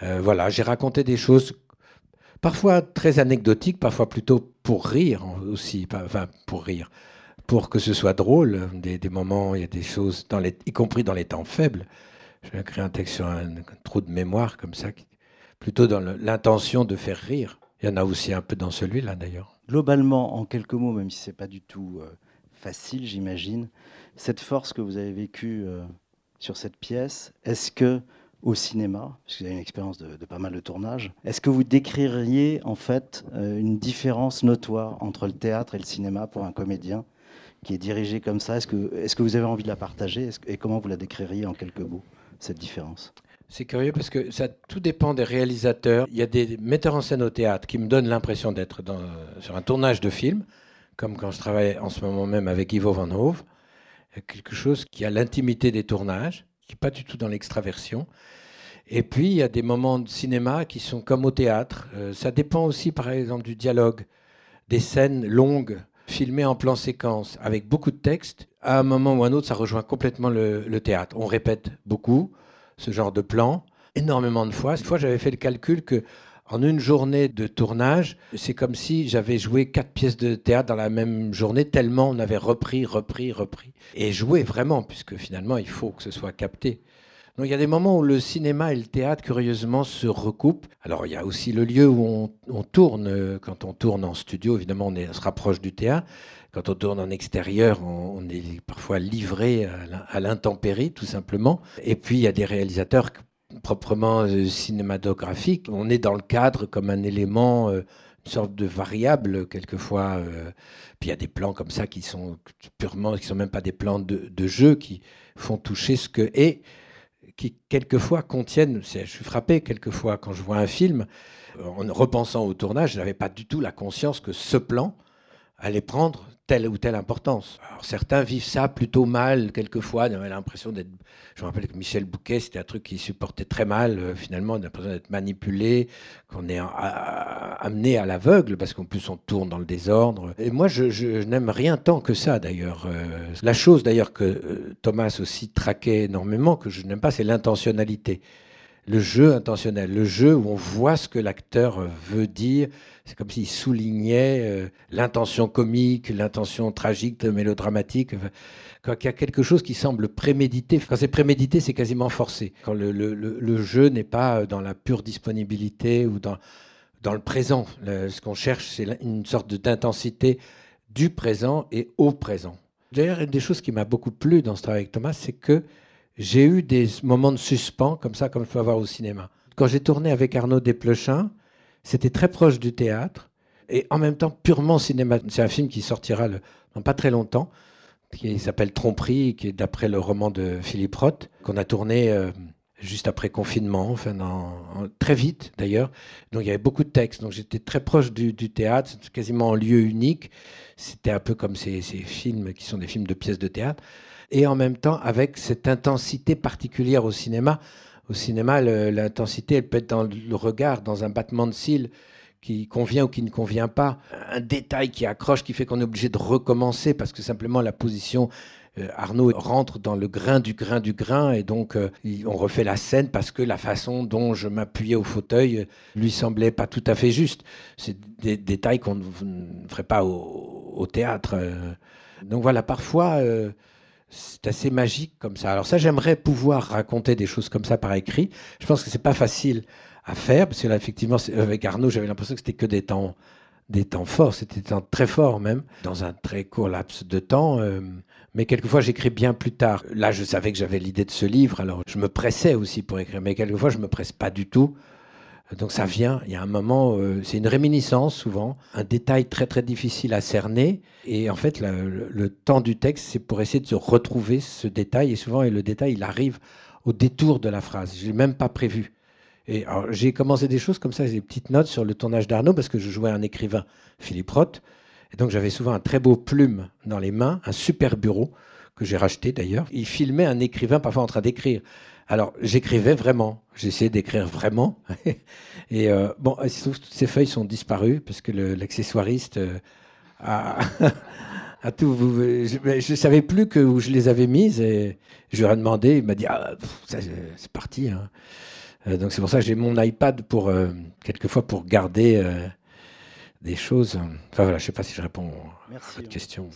voilà, j'ai raconté des choses parfois très anecdotiques, parfois plutôt pour rire aussi, enfin pour rire pour que ce soit drôle, des, moments, il y a des choses, y compris dans les temps faibles. J'ai écrit un texte sur un, trou de mémoire comme ça, plutôt dans l'intention de faire rire. Il y en a aussi un peu dans celui-là d'ailleurs. Globalement, en quelques mots, même si c'est pas du tout euh, facile, j'imagine, cette force que vous avez vécue euh, sur cette pièce, est-ce que au cinéma, parce que vous avez une expérience de, pas mal de tournages, est-ce que vous décririez en fait euh, une différence notoire entre le théâtre et le cinéma pour un comédien qui est dirigée comme ça? Est-ce que, est que vous avez envie de la partager? Et comment vous la décririez en quelques mots, cette différence? C'est curieux parce que ça tout dépend des réalisateurs. Il y a des metteurs en scène au théâtre qui me donnent l'impression d'être sur un tournage de film, comme quand je travaille en ce moment même avec Ivo Van Hove. Quelque chose qui a l'intimité des tournages, qui n'est pas du tout dans l'extraversion. Et puis, il y a des moments de cinéma qui sont comme au théâtre. Euh, ça dépend aussi, par exemple, du dialogue, des scènes longues filmé en plan séquence avec beaucoup de texte, à un moment ou un autre, ça rejoint complètement le, théâtre. On répète beaucoup ce genre de plan, énormément de fois. Cette fois, j'avais fait le calcul que en une journée de tournage, c'est comme si j'avais joué quatre pièces de théâtre dans la même journée, tellement on avait repris, repris, repris. Et joué vraiment, puisque finalement, il faut que ce soit capté. Donc il y a des moments où le cinéma et le théâtre, curieusement, se recoupent. Alors il y a aussi le lieu où on, tourne. Quand on tourne en studio, évidemment, on, se rapproche du théâtre. Quand on tourne en extérieur, on, est parfois livré à l'intempérie, tout simplement. Et puis il y a des réalisateurs proprement euh, cinématographiques. On est dans le cadre comme un élément... Euh, une sorte de variable quelquefois. Euh. puis il y a des plans comme ça qui sont purement, qui sont même pas des plans de, de jeu, qui font toucher ce que est qui quelquefois contiennent, je suis frappé quelquefois quand je vois un film, en repensant au tournage, je n'avais pas du tout la conscience que ce plan allait prendre telle ou telle importance. Alors certains vivent ça plutôt mal, quelquefois, on a l'impression d'être... Je me rappelle que Michel Bouquet, c'était un truc qu'il supportait très mal, euh, finalement, on a l'impression d'être manipulé, qu'on est amené à l'aveugle, parce qu'en plus on tourne dans le désordre. Et moi, je, n'aime rien tant que ça, d'ailleurs. Euh, la chose, d'ailleurs, que euh, Thomas aussi traquait énormément, que je n'aime pas, c'est l'intentionnalité le jeu intentionnel, le jeu où on voit ce que l'acteur veut dire. C'est comme s'il soulignait euh, l'intention comique, l'intention tragique, mélodramatique. Quand il y a quelque chose qui semble prémédité, quand c'est prémédité, c'est quasiment forcé. Quand le, jeu n'est pas dans la pure disponibilité ou dans, dans le présent. ce qu'on cherche, c'est une sorte d'intensité du présent et au présent. D'ailleurs, une des choses qui m'a beaucoup plu dans ce travail avec Thomas, c'est que j'ai eu des moments de suspens, comme ça, comme je peux avoir au cinéma. Quand j'ai tourné avec Arnaud Desplechin, c'était très proche du théâtre et en même temps purement cinéma. C'est un film qui sortira dans pas très longtemps, qui s'appelle Tromperie, qui est d'après le roman de Philippe Roth, qu'on a tourné euh, juste après confinement, enfin très vite d'ailleurs. Donc il y avait beaucoup de textes, donc j'étais très proche du, théâtre, quasiment en lieu unique. C'était un peu comme ces films qui sont des films de pièces de théâtre et en même temps avec cette intensité particulière au cinéma. Au cinéma, l'intensité, elle peut être dans le regard, dans un battement de cils qui convient ou qui ne convient pas, un détail qui accroche, qui fait qu'on est obligé de recommencer parce que simplement la position euh, Arnaud rentre dans le grain du grain du grain et donc euh, on refait la scène parce que la façon dont je m'appuyais au fauteuil euh, lui semblait pas tout à fait juste. C'est des détails qu'on ne ferait pas au, au théâtre. Donc voilà, parfois c'est assez magique comme ça. Alors ça, j'aimerais pouvoir raconter des choses comme ça par écrit. Je pense que c'est pas facile à faire parce que là, effectivement, avec Arnaud, j'avais l'impression que c'était que des temps, des temps forts, c'était des temps très forts même, dans un très court laps de temps. Euh, mais quelquefois, j'écris bien plus tard. Là, je savais que j'avais l'idée de ce livre, alors je me pressais aussi pour écrire. Mais quelquefois, je me presse pas du tout. Donc ça vient, il y a un moment, euh, c'est une réminiscence souvent, un détail très très difficile à cerner. Et en fait, le, temps du texte, c'est pour essayer de se retrouver ce détail. Et souvent, le détail, il arrive au détour de la phrase. Je l'ai même pas prévu. Et j'ai commencé des choses comme ça, des petites notes sur le tournage d'Arnaud parce que je jouais un écrivain, Philippe Roth. Et donc j'avais souvent un très beau plume dans les mains, un super bureau que j'ai racheté d'ailleurs. Il filmait un écrivain parfois en train d'écrire. Alors j'écrivais vraiment, j'essayais d'écrire vraiment. et euh, bon, toutes ces feuilles sont disparues parce que l'accessoiriste euh, a, a, tout. Je ne savais plus que où je les avais mises et je lui ai demandé. Il m'a dit ah, c'est parti. Hein. Euh, donc c'est pour ça que j'ai mon iPad pour quelquefois pour garder des choses. Enfin voilà, je sais pas si je réponds à votre question.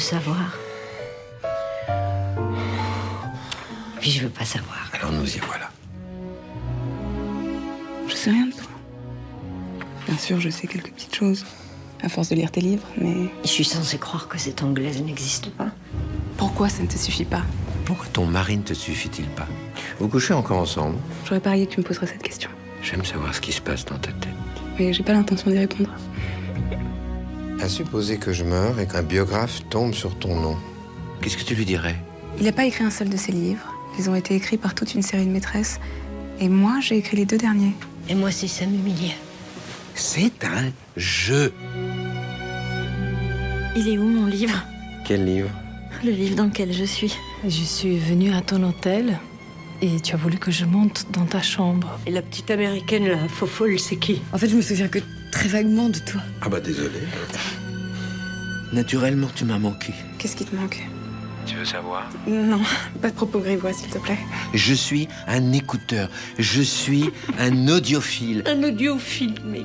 Savoir. Puis je veux pas savoir. Alors nous y voilà. Je sais rien de toi. Bien sûr, je sais quelques petites choses à force de lire tes livres, mais... Je suis censée croire que cette anglaise n'existe pas. Pourquoi ça ne te suffit pas? Pourquoi ton mari ne te suffit-il pas? Vous couchez encore ensemble? J'aurais parié que tu me poserais cette question. J'aime savoir ce qui se passe dans ta tête. Mais j'ai pas l'intention d'y répondre. À supposer que je meurs et qu'un biographe tombe sur ton nom. Qu'est-ce que tu lui dirais? Il n'a pas écrit un seul de ses livres. Ils ont été écrits par toute une série de maîtresses. Et moi, j'ai écrit les deux derniers. Et moi, si ça m'humiliait. C'est un jeu. Il est où mon livre? Quel livre? Le livre dans lequel je suis. Je suis venue à ton hôtel et tu as voulu que je monte dans ta chambre. Et la petite américaine, la faux folle, c'est qui? En fait, je me souviens que très vaguement de toi. Ah bah désolé. Naturellement, tu m'as manqué. Qu'est-ce qui te manque? Tu veux savoir? Non, pas de propos grivois, s'il te plaît. Je suis un écouteur. Je suis un audiophile. Un audiophile, mais.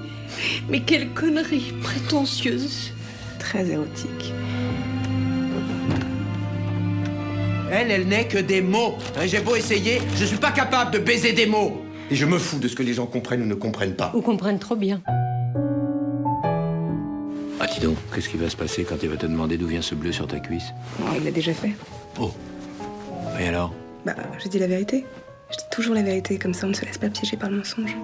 Mais quelle connerie prétentieuse très érotique. Elle, elle n'est que des mots. Hein, j'ai beau essayer, je suis pas capable de baiser des mots. Et je me fous de ce que les gens comprennent ou ne comprennent pas. Ou comprennent trop bien. Dis donc, qu'est-ce qui va se passer quand il va te demander d'où vient ce bleu sur ta cuisse Non, il l'a déjà fait. Oh. Et alors Bah, je dis la vérité. Je dis toujours la vérité, comme ça on ne se laisse pas piéger par le mensonge.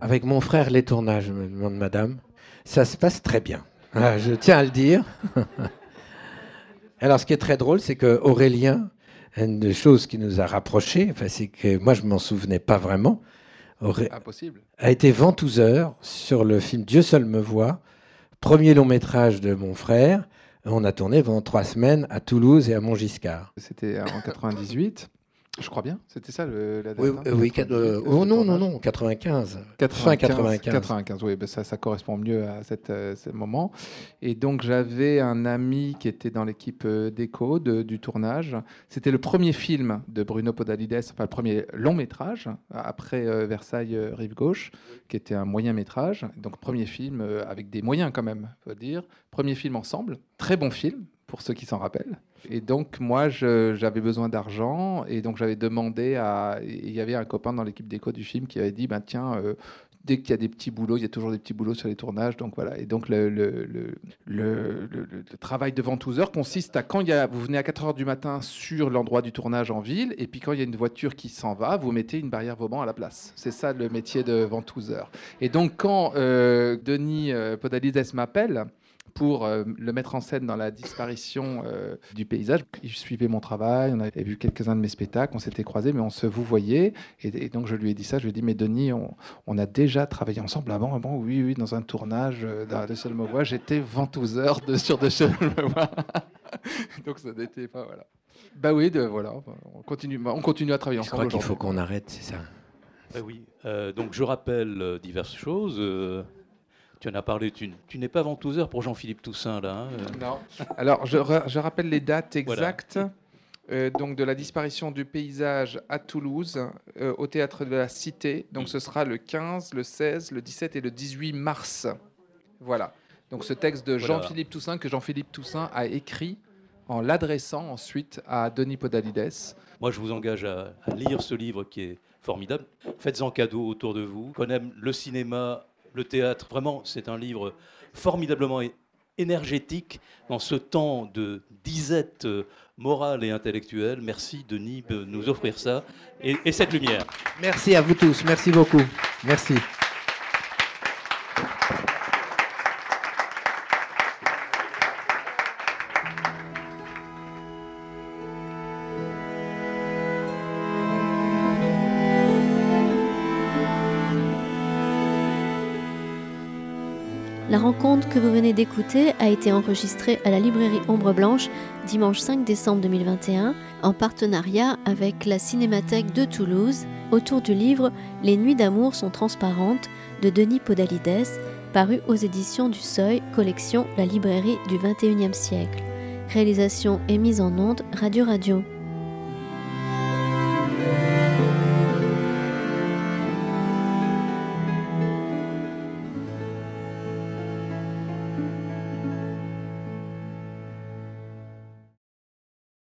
Avec mon frère, les tournages, me demande madame. Ça se passe très bien. Ah, je tiens à le dire. Alors, ce qui est très drôle, c'est que Aurélien, une des choses qui nous a rapprochés, enfin, c'est que moi, je m'en souvenais pas vraiment. A été ventouseur sur le film Dieu seul me voit, premier long métrage de mon frère. On a tourné pendant trois semaines à Toulouse et à Montgiscard. C'était en 98. Je crois bien, c'était ça le, la date. Oui, hein, oui euh, oh, non, non, non, 95. 95 fin 95. 95, oui, ben ça, ça, correspond mieux à cette, euh, ce moment. Et donc j'avais un ami qui était dans l'équipe euh, d'écho du tournage. C'était le premier film de Bruno Podalides, enfin le premier long métrage, après Versailles Rive Gauche, qui était un moyen métrage. Donc premier film avec des moyens quand même, faut dire. Premier film ensemble, très bon film, pour ceux qui s'en rappellent. Et donc, moi, j'avais besoin d'argent. Et donc, j'avais demandé à. Il y avait un copain dans l'équipe d'écho du film qui avait dit ben, tiens, euh, dès qu'il y a des petits boulots, il y a toujours des petits boulots sur les tournages. Donc, voilà. Et donc, le, travail de ventouseur consiste à quand y a, vous venez à 4 h du matin sur l'endroit du tournage en ville. Et puis, quand il y a une voiture qui s'en va, vous mettez une barrière Vauban à la place. C'est ça le métier de ventouseur. Et donc, quand euh, Denis euh, Podalides m'appelle, pour euh, le mettre en scène dans la disparition euh, du paysage. Il suivait mon travail, on avait vu quelques-uns de mes spectacles, on s'était croisés, mais on se vous voyait. Et, donc je lui ai dit ça, je lui ai dit, mais Denis, on, a déjà travaillé ensemble avant, bon, oui, oui, dans un tournage euh, De Seul Me Voix, j'étais ventouseur de, sur De Seul Me Voix. donc ça n'était pas, voilà. Bah oui, de, voilà, on continue, on continue à travailler ensemble. Je crois qu'il faut qu'on arrête, c'est ça? Bah oui, donc je rappelle diverses choses. Tu en as parlé, tu, n'es pas ventouseur pour Jean-Philippe Toussaint, là. Hein, euh. non. Alors, je, rappelle les dates exactes. euh, donc de la disparition du paysage à Toulouse, euh, au théâtre de la Cité. Donc ce sera le 15, le 16, le 17 et le 18 mars. Voilà. Donc ce texte de. Jean-Philippe Toussaint, que Jean-Philippe Toussaint a écrit en l'adressant ensuite à Denis Podalides. Moi, je vous engage à, à lire ce livre qui est formidable. Faites-en cadeau autour de vous. Qu'on aime le cinéma, le théâtre, vraiment, c'est un livre formidablement énergétique dans ce temps de disette euh, morale et intellectuelle. Merci, Denis, de nous offrir ça et, et cette lumière. Merci à vous tous. Merci beaucoup. Merci. D'écouter a été enregistrée à la librairie Ombre Blanche dimanche 5 décembre 2021 en partenariat avec la Cinémathèque de Toulouse autour du livre Les Nuits d'amour sont transparentes de Denis Podalides, paru aux éditions du Seuil, collection La librairie du 21e siècle. Réalisation et mise en onde Radio Radio.